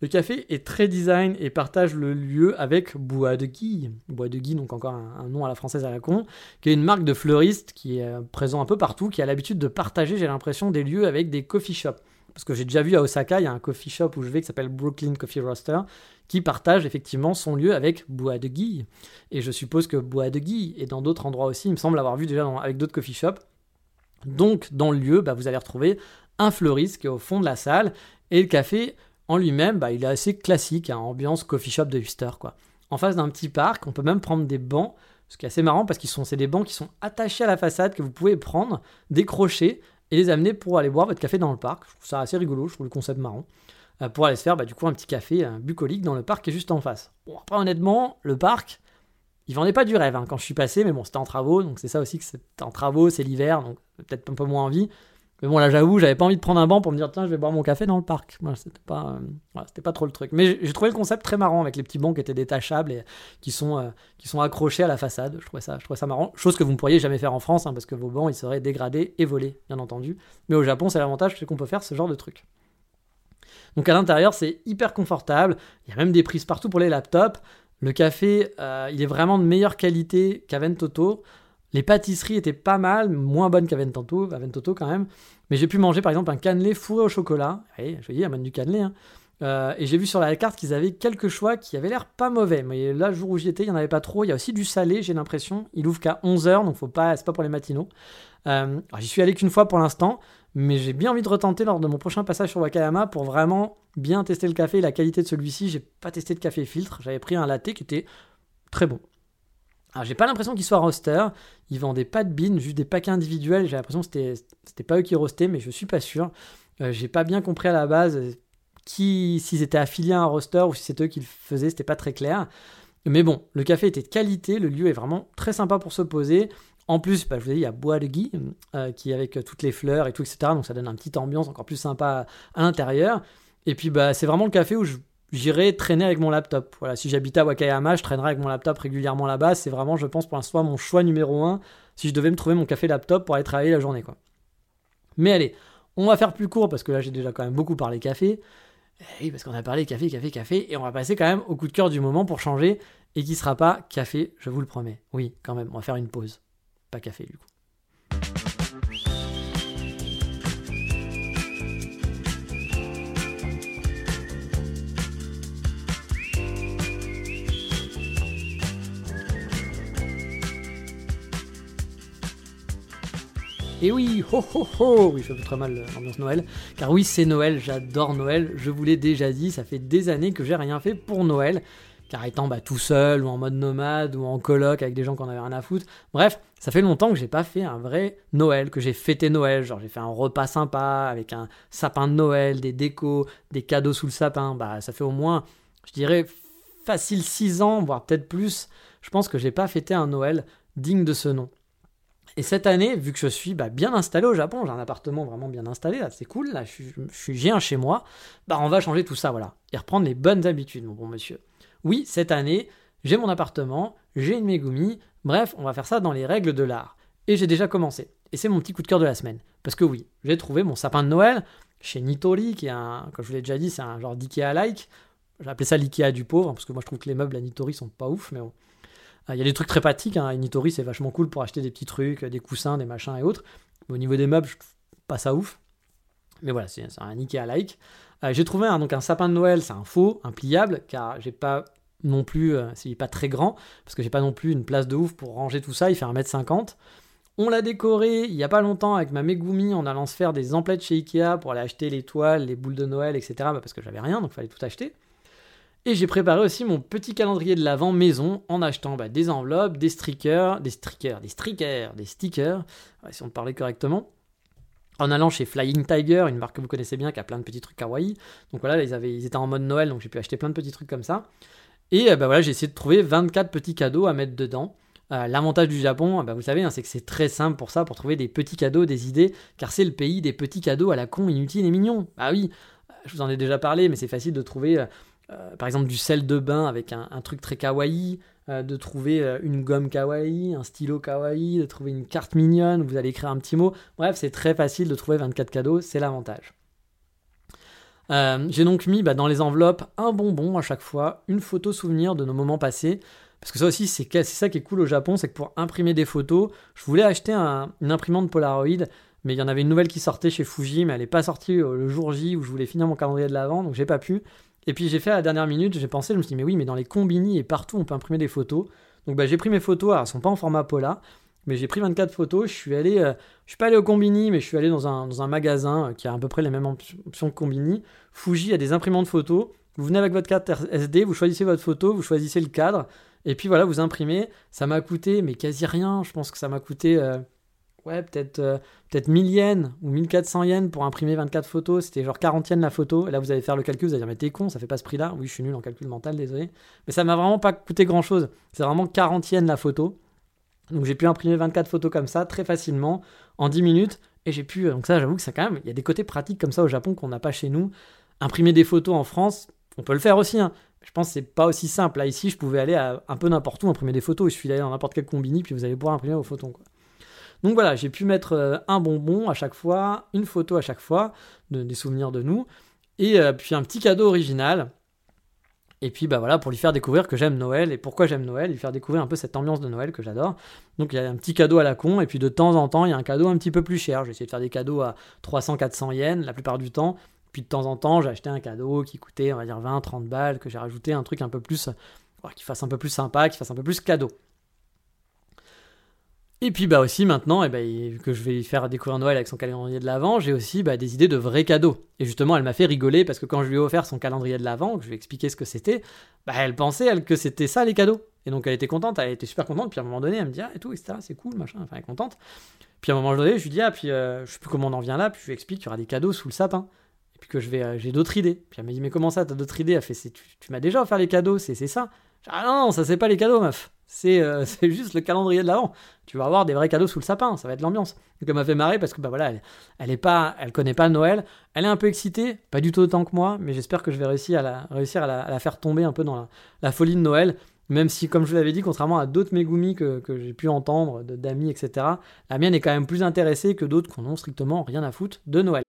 Le café est très design et partage le lieu avec Bois de Guy. Bois de Guy, donc encore un, nom à la française à la con, qui est une marque de fleuriste qui est euh, présent un peu partout, qui a l'habitude de partager, j'ai l'impression, des lieux avec des coffee shops. Parce que j'ai déjà vu à Osaka, il y a un coffee shop où je vais qui s'appelle Brooklyn Coffee Roaster, qui partage effectivement son lieu avec Bois de Guy. Et je suppose que Bois de Guy est dans d'autres endroits aussi, il me semble avoir vu déjà avec d'autres coffee shops. Donc, dans le lieu, bah, vous allez retrouver un fleuriste qui est au fond de la salle, et le café en lui-même, bah, il est assez classique, hein, ambiance coffee shop de Huster. En face d'un petit parc, on peut même prendre des bancs, ce qui est assez marrant parce qu'ils sont, c'est des bancs qui sont attachés à la façade que vous pouvez prendre, décrocher et les amener pour aller boire votre café dans le parc. Je trouve ça assez rigolo, je trouve le concept marrant. Euh, pour aller se faire bah, du coup un petit café bucolique dans le parc qui est juste en face. Bon, après honnêtement, le parc, il vendait pas du rêve hein, quand je suis passé, mais bon, c'était en travaux, donc c'est ça aussi que c'est en travaux, c'est l'hiver, donc peut-être un peu moins envie. Mais bon, là, j'avoue, j'avais pas envie de prendre un banc pour me dire, tiens, je vais boire mon café dans le parc. c'était pas, euh, c'était pas trop le truc. Mais j'ai trouvé le concept très marrant avec les petits bancs qui étaient détachables et qui sont, euh, accrochés à la façade. Je trouvais ça, je ça marrant. Chose que vous ne pourriez jamais faire en France, hein, parce que vos bancs, ils seraient dégradés et volés, bien entendu. Mais au Japon, c'est l'avantage, c'est qu'on peut faire ce genre de truc. Donc à l'intérieur, c'est hyper confortable. Il y a même des prises partout pour les laptops. Le café, euh, il est vraiment de meilleure qualité qu'Aventoto. Les pâtisseries étaient pas mal, moins bonnes qu'Aventoto, Aventoto quand même. Mais j'ai pu manger par exemple un cannelé fourré au chocolat. Oui, je dis, il y a même du cannelé. Hein. Euh, et j'ai vu sur la carte qu'ils avaient quelques choix qui avaient l'air pas mauvais. Mais là, le jour où j'y étais, il n'y en avait pas trop. Il y a aussi du salé, j'ai l'impression. Il ouvre qu'à 11h, donc faut pas, pas pour les matinaux. Euh, j'y suis allé qu'une fois pour l'instant, mais j'ai bien envie de retenter lors de mon prochain passage sur Wakayama pour vraiment bien tester le café et la qualité de celui-ci. J'ai pas testé de café filtre. J'avais pris un latte qui était très bon. Alors, j'ai pas l'impression qu'il soit roster. Ils vendaient pas de beans, juste des paquets individuels. J'ai l'impression que c'était, pas eux qui rostaient, mais je suis pas sûr. Euh, j'ai pas bien compris à la base qui, s'ils étaient affiliés à un roster ou si c'est eux qui le faisaient, c'était pas très clair. Mais bon, le café était de qualité, le lieu est vraiment très sympa pour se poser. En plus, bah, je vous ai dit, il y a Bois de Guy, euh, qui avec euh, toutes les fleurs et tout, etc. Donc ça donne une petite ambiance encore plus sympa à l'intérieur. Et puis bah, c'est vraiment le café où j'irai traîner avec mon laptop. Voilà, si j'habitais à Wakayama, je traînerais avec mon laptop régulièrement là-bas. C'est vraiment, je pense, pour l'instant, mon choix numéro un si je devais me trouver mon café laptop pour aller travailler la journée. Quoi. Mais allez, on va faire plus court parce que là j'ai déjà quand même beaucoup parlé café. Eh oui, parce qu'on a parlé café, café, café, et on va passer quand même au coup de cœur du moment pour changer, et qui sera pas café, je vous le promets. Oui, quand même, on va faire une pause. Pas café du coup. Et oui, ho ho ho Oui, je fais très mal l'ambiance Noël. Car oui, c'est Noël, j'adore Noël. Je vous l'ai déjà dit, ça fait des années que j'ai rien fait pour Noël. Car étant bah, tout seul, ou en mode nomade, ou en coloc avec des gens qui en avaient rien à foutre. Bref, ça fait longtemps que j'ai pas fait un vrai Noël, que j'ai fêté Noël. Genre, j'ai fait un repas sympa avec un sapin de Noël, des décos, des cadeaux sous le sapin. Bah, ça fait au moins, je dirais, facile 6 ans, voire peut-être plus. Je pense que j'ai pas fêté un Noël digne de ce nom. Et cette année, vu que je suis bah, bien installé au Japon, j'ai un appartement vraiment bien installé, là, c'est cool, là, je suis, un chez moi, bah, on va changer tout ça, voilà, et reprendre les bonnes habitudes, mon bon monsieur. Oui, cette année, j'ai mon appartement, j'ai une Megumi, bref, on va faire ça dans les règles de l'art. Et j'ai déjà commencé. Et c'est mon petit coup de cœur de la semaine. Parce que oui, j'ai trouvé mon sapin de Noël chez Nitori, qui est un, comme je vous l'ai déjà dit, c'est un genre d'IKEA-like. Appelé ça l'IKEA du pauvre, parce que moi je trouve que les meubles à Nitori sont pas ouf, mais bon. Ah, il y a des trucs très pratiques. Hein. Nitori, c'est vachement cool pour acheter des petits trucs, des coussins, des machins et autres. au niveau des meubles, je pas ça ouf. Mais voilà, c'est un Ikea-like. Euh, j'ai trouvé un, donc un sapin de Noël, c'est un faux, un pliable, car j'ai pas non plus, euh, c'est pas très grand, parce que j'ai pas non plus une place de ouf pour ranger tout ça, il fait 1m50. On l'a décoré il y a pas longtemps avec ma Megumi en allant se faire des emplettes chez Ikea pour aller acheter les toiles, les boules de Noël, etc. Bah, parce que j'avais rien, donc fallait tout acheter. Et j'ai préparé aussi mon petit calendrier de l'avant maison en achetant bah, des enveloppes, des stickers, des stickers, des stickers, des stickers, si on parlait correctement. En allant chez Flying Tiger, une marque que vous connaissez bien qui a plein de petits trucs kawaii. Donc voilà, ils, étaient en mode Noël, donc j'ai pu acheter plein de petits trucs comme ça. Et bah voilà, j'ai essayé de trouver 24 petits cadeaux à mettre dedans. Euh, l'avantage du Japon, bah vous savez, hein, c'est que c'est très simple pour ça, pour trouver des petits cadeaux, des idées, car c'est le pays des petits cadeaux à la con, inutiles et mignons. Bah oui, je vous en ai déjà parlé, mais c'est facile de trouver euh, par exemple du sel de bain avec un, truc très kawaii, euh, de trouver euh, une gomme kawaii, un stylo kawaii, de trouver une carte mignonne, vous allez écrire un petit mot. Bref, c'est très facile de trouver 24 cadeaux, c'est l'avantage. J'ai donc mis bah, dans les enveloppes un bonbon à chaque fois, une photo souvenir de nos moments passés. Parce que ça aussi, c'est ça qui est cool au Japon, c'est que pour imprimer des photos, je voulais acheter une imprimante Polaroid, mais il y en avait une nouvelle qui sortait chez Fuji, mais elle n'est pas sortie le jour J où je voulais finir mon calendrier de l'avant, donc j'ai pas pu. Et puis j'ai fait à la dernière minute, j'ai pensé, je me suis dit, mais oui, mais dans les combini et partout, on peut imprimer des photos. Donc bah, j'ai pris mes photos, alors elles sont pas en format Pola, mais j'ai pris 24 photos. Je suis allé, euh, je suis pas allé au combini, mais je suis allé dans un, magasin euh, qui a à peu près les mêmes options que combini. Fuji a des imprimantes photos. Vous venez avec votre carte SD, vous choisissez votre photo, vous choisissez le cadre, et puis voilà, vous imprimez. Ça m'a coûté, mais quasi rien. Je pense que ça m'a coûté. Euh, ouais, peut-être euh, peut-être 1000 yens ou 1400 yens pour imprimer 24 photos. C'était genre 40 yens la photo. Là, vous allez faire le calcul, vous allez dire, mais t'es con, ça fait pas ce prix-là. Oui, je suis nul en calcul mental, désolé. Mais ça m'a vraiment pas coûté grand-chose. C'est vraiment 40 yens la photo. Donc j'ai pu imprimer 24 photos comme ça très facilement en 10 minutes. Et j'ai pu, donc ça, j'avoue que c'est quand même, il y a des côtés pratiques comme ça au Japon qu'on n'a pas chez nous. Imprimer des photos en France, on peut le faire aussi. Hein. Je pense que c'est pas aussi simple. Là, ici, je pouvais aller à un peu n'importe où imprimer des photos. Il suffit d'aller dans n'importe quel combini, puis vous allez pouvoir imprimer vos photos. Donc voilà, j'ai pu mettre euh, un bonbon à chaque fois, une photo à chaque fois, des souvenirs de nous, et euh, puis un petit cadeau original. Et puis bah voilà, pour lui faire découvrir que j'aime Noël et pourquoi j'aime Noël, lui faire découvrir un peu cette ambiance de Noël que j'adore. Donc il y a un petit cadeau à la con, et puis de temps en temps, il y a un cadeau un petit peu plus cher. J'ai essayé de faire des cadeaux à 300-400 yens la plupart du temps. Puis de temps en temps, j'ai acheté un cadeau qui coûtait, on va dire, 20, 30 balles, que j'ai rajouté un truc un peu plus, qui fasse un peu plus sympa, qui fasse un peu plus cadeau. Et puis bah aussi maintenant, eh ben, que je vais faire découvrir Noël avec son calendrier de l'Avent, j'ai aussi bah, des idées de vrais cadeaux. Et justement, elle m'a fait rigoler parce que quand je lui ai offert son calendrier de l'Avent, que je lui ai expliqué ce que c'était, bah, elle pensait que c'était ça les cadeaux. Et donc elle était contente, elle était super contente. Puis à un moment donné, elle me dit ah et tout, etc. C'est cool, machin. Enfin, elle est contente. Puis à un moment donné, je lui dis ah puis euh, je sais plus comment on en vient là. Puis je lui explique qu'il y aura des cadeaux sous le sapin. Et puis que je vais, euh, j'ai d'autres idées. Puis elle m'a dit mais comment ça, t'as d'autres idées? Elle fait tu, tu m'as déjà offert les cadeaux, c'est ça. Ah non, ça c'est pas les cadeaux, meuf. Euh, *laughs* c'est juste le calendrier de l'avant. Tu vas avoir des vrais cadeaux sous le sapin, ça va être l'ambiance. Donc elle m'a fait marrer parce que bah voilà, elle, elle est pas, elle connaît pas Noël. Elle est un peu excitée, pas du tout autant que moi, mais j'espère que je vais réussir à la, réussir à la, faire tomber un peu dans la, folie de Noël. Même si, comme je l'avais dit, contrairement à d'autres Megumi que, que j'ai pu entendre, d'amis, etc., la mienne est quand même plus intéressée que d'autres qui n'ont strictement rien à foutre de Noël.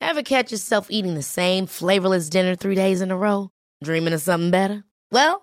Ever catch yourself eating the same flavorless dinner three days in a row? Dreaming of something better? Well,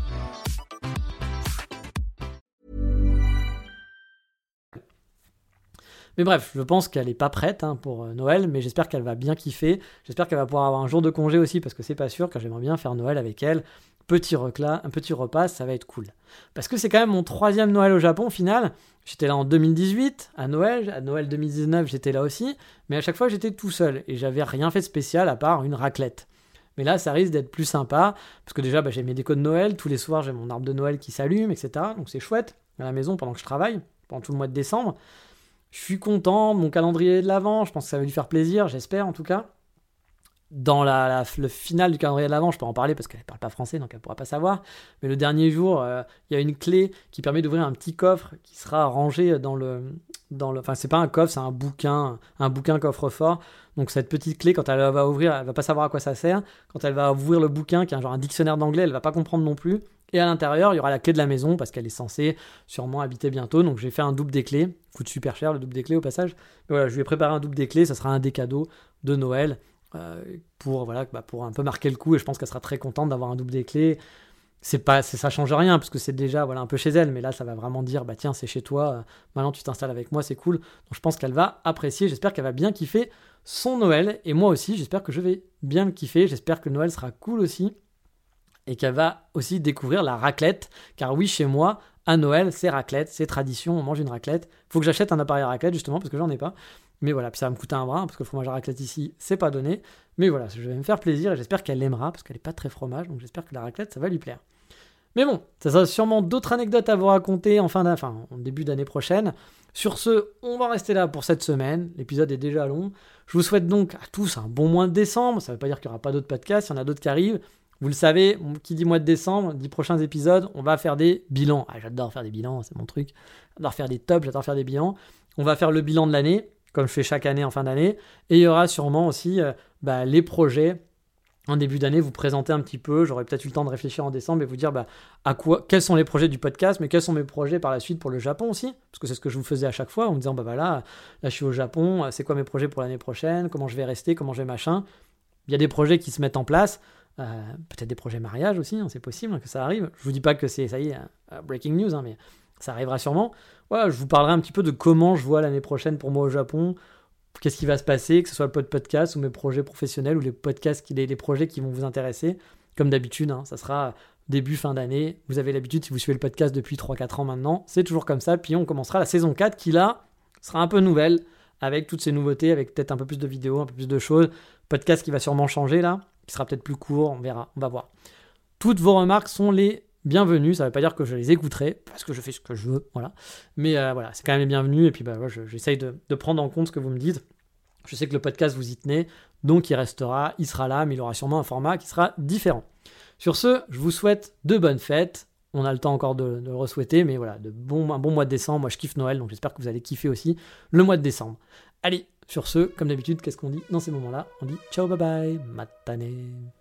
Mais bref, je pense qu'elle n'est pas prête hein, pour euh, Noël, mais j'espère qu'elle va bien kiffer. J'espère qu'elle va pouvoir avoir un jour de congé aussi, parce que c'est pas sûr, car j'aimerais bien faire Noël avec elle. Petit recla, un petit repas, ça va être cool. Parce que c'est quand même mon troisième Noël au Japon au final. J'étais là en 2018, à Noël, à Noël 2019 j'étais là aussi, mais à chaque fois j'étais tout seul, et j'avais rien fait de spécial à part une raclette. Mais là, ça risque d'être plus sympa, parce que déjà, bah, j'ai mes décos de Noël, tous les soirs, j'ai mon arbre de Noël qui s'allume, etc. Donc c'est chouette, à la maison, pendant que je travaille, pendant tout le mois de décembre. Je suis content, mon calendrier de l'avant, je pense que ça va lui faire plaisir, j'espère en tout cas. Dans le final du calendrier de l'avant, je peux en parler parce qu'elle ne parle pas français, donc elle ne pourra pas savoir. Mais le dernier jour, euh, il y a une clé qui permet d'ouvrir un petit coffre qui sera rangé dans le, dans le, enfin c'est pas un coffre, c'est un bouquin, un bouquin coffre-fort. Donc cette petite clé, quand elle va ouvrir, elle va pas savoir à quoi ça sert. Quand elle va ouvrir le bouquin, qui est un genre un dictionnaire d'anglais, elle va pas comprendre non plus. Et à l'intérieur, il y aura la clé de la maison parce qu'elle est censée sûrement habiter bientôt. Donc j'ai fait un double des clés. Coûte super cher le double des clés au passage. Mais voilà, je lui ai préparé un double des clés. Ça sera un des cadeaux de Noël euh, pour voilà bah, pour un peu marquer le coup. Et je pense qu'elle sera très contente d'avoir un double des clés. C'est pas, ça change rien parce que c'est déjà voilà un peu chez elle. Mais là, ça va vraiment dire bah tiens c'est chez toi. Maintenant tu t'installes avec moi, c'est cool. Donc je pense qu'elle va apprécier. J'espère qu'elle va bien kiffer son Noël et moi aussi. J'espère que je vais bien le kiffer. J'espère que Noël sera cool aussi et qu'elle va aussi découvrir la raclette. Car oui, chez moi, à Noël, c'est raclette, c'est tradition, on mange une raclette. Faut que j'achète un appareil à raclette justement parce que j'en ai pas. Mais voilà, puis ça va me coûter un bras parce que le fromage à raclette ici, c'est pas donné. Mais voilà, je vais me faire plaisir et j'espère qu'elle l'aimera parce qu'elle est pas très fromage, donc j'espère que la raclette, ça va lui plaire. Mais bon, ça sera sûrement d'autres anecdotes à vous raconter en fin enfin, en début d'année prochaine. Sur ce, on va rester là pour cette semaine. L'épisode est déjà long. Je vous souhaite donc à tous un bon mois de décembre. Ça ne veut pas dire qu'il n'y aura pas d'autres podcasts, il y en a d'autres qui arrivent. Vous le savez, qui dit mois de décembre, dit prochains épisodes, on va faire des bilans. Ah, j'adore faire des bilans, c'est mon truc. J'adore faire des tops, j'adore faire des bilans. On va faire le bilan de l'année, comme je fais chaque année en fin d'année. Et il y aura sûrement aussi euh, bah, les projets en début d'année, vous présenter un petit peu. J'aurai peut-être eu le temps de réfléchir en décembre et vous dire bah, à quoi, quels sont les projets du podcast, mais quels sont mes projets par la suite pour le Japon aussi? Parce que c'est ce que je vous faisais à chaque fois en me disant bah voilà, là je suis au Japon, c'est quoi mes projets pour l'année prochaine, comment je vais rester, comment je vais machin? Il y a des projets qui se mettent en place. Euh, peut-être des projets mariage aussi, hein, c'est possible que ça arrive. Je vous dis pas que c'est, ça y est, euh, breaking news, hein, mais ça arrivera sûrement. Voilà, je vous parlerai un petit peu de comment je vois l'année prochaine pour moi au Japon, qu'est-ce qui va se passer, que ce soit le podcast ou mes projets professionnels ou les podcasts, les, les projets qui vont vous intéresser. Comme d'habitude, hein, ça sera début, fin d'année. Vous avez l'habitude, si vous suivez le podcast depuis 3-4 ans maintenant, c'est toujours comme ça. Puis on commencera la saison 4 qui là sera un peu nouvelle, avec toutes ces nouveautés, avec peut-être un peu plus de vidéos, un peu plus de choses. Podcast qui va sûrement changer là qui sera peut-être plus court, on verra, on va voir. Toutes vos remarques sont les bienvenues, ça ne veut pas dire que je les écouterai, parce que je fais ce que je veux, voilà. Mais euh, voilà, c'est quand même les bienvenus, et puis bah, j'essaye de, prendre en compte ce que vous me dites. Je sais que le podcast vous y tenez, donc il restera, il sera là, mais il aura sûrement un format qui sera différent. Sur ce, je vous souhaite de bonnes fêtes. On a le temps encore de, de le re-souhaiter, mais voilà, de bon, un bon mois de décembre. Moi, je kiffe Noël, donc j'espère que vous allez kiffer aussi le mois de décembre. Allez, sur ce, comme d'habitude, qu'est-ce qu'on dit dans ces moments-là? On dit ciao, bye bye, matane.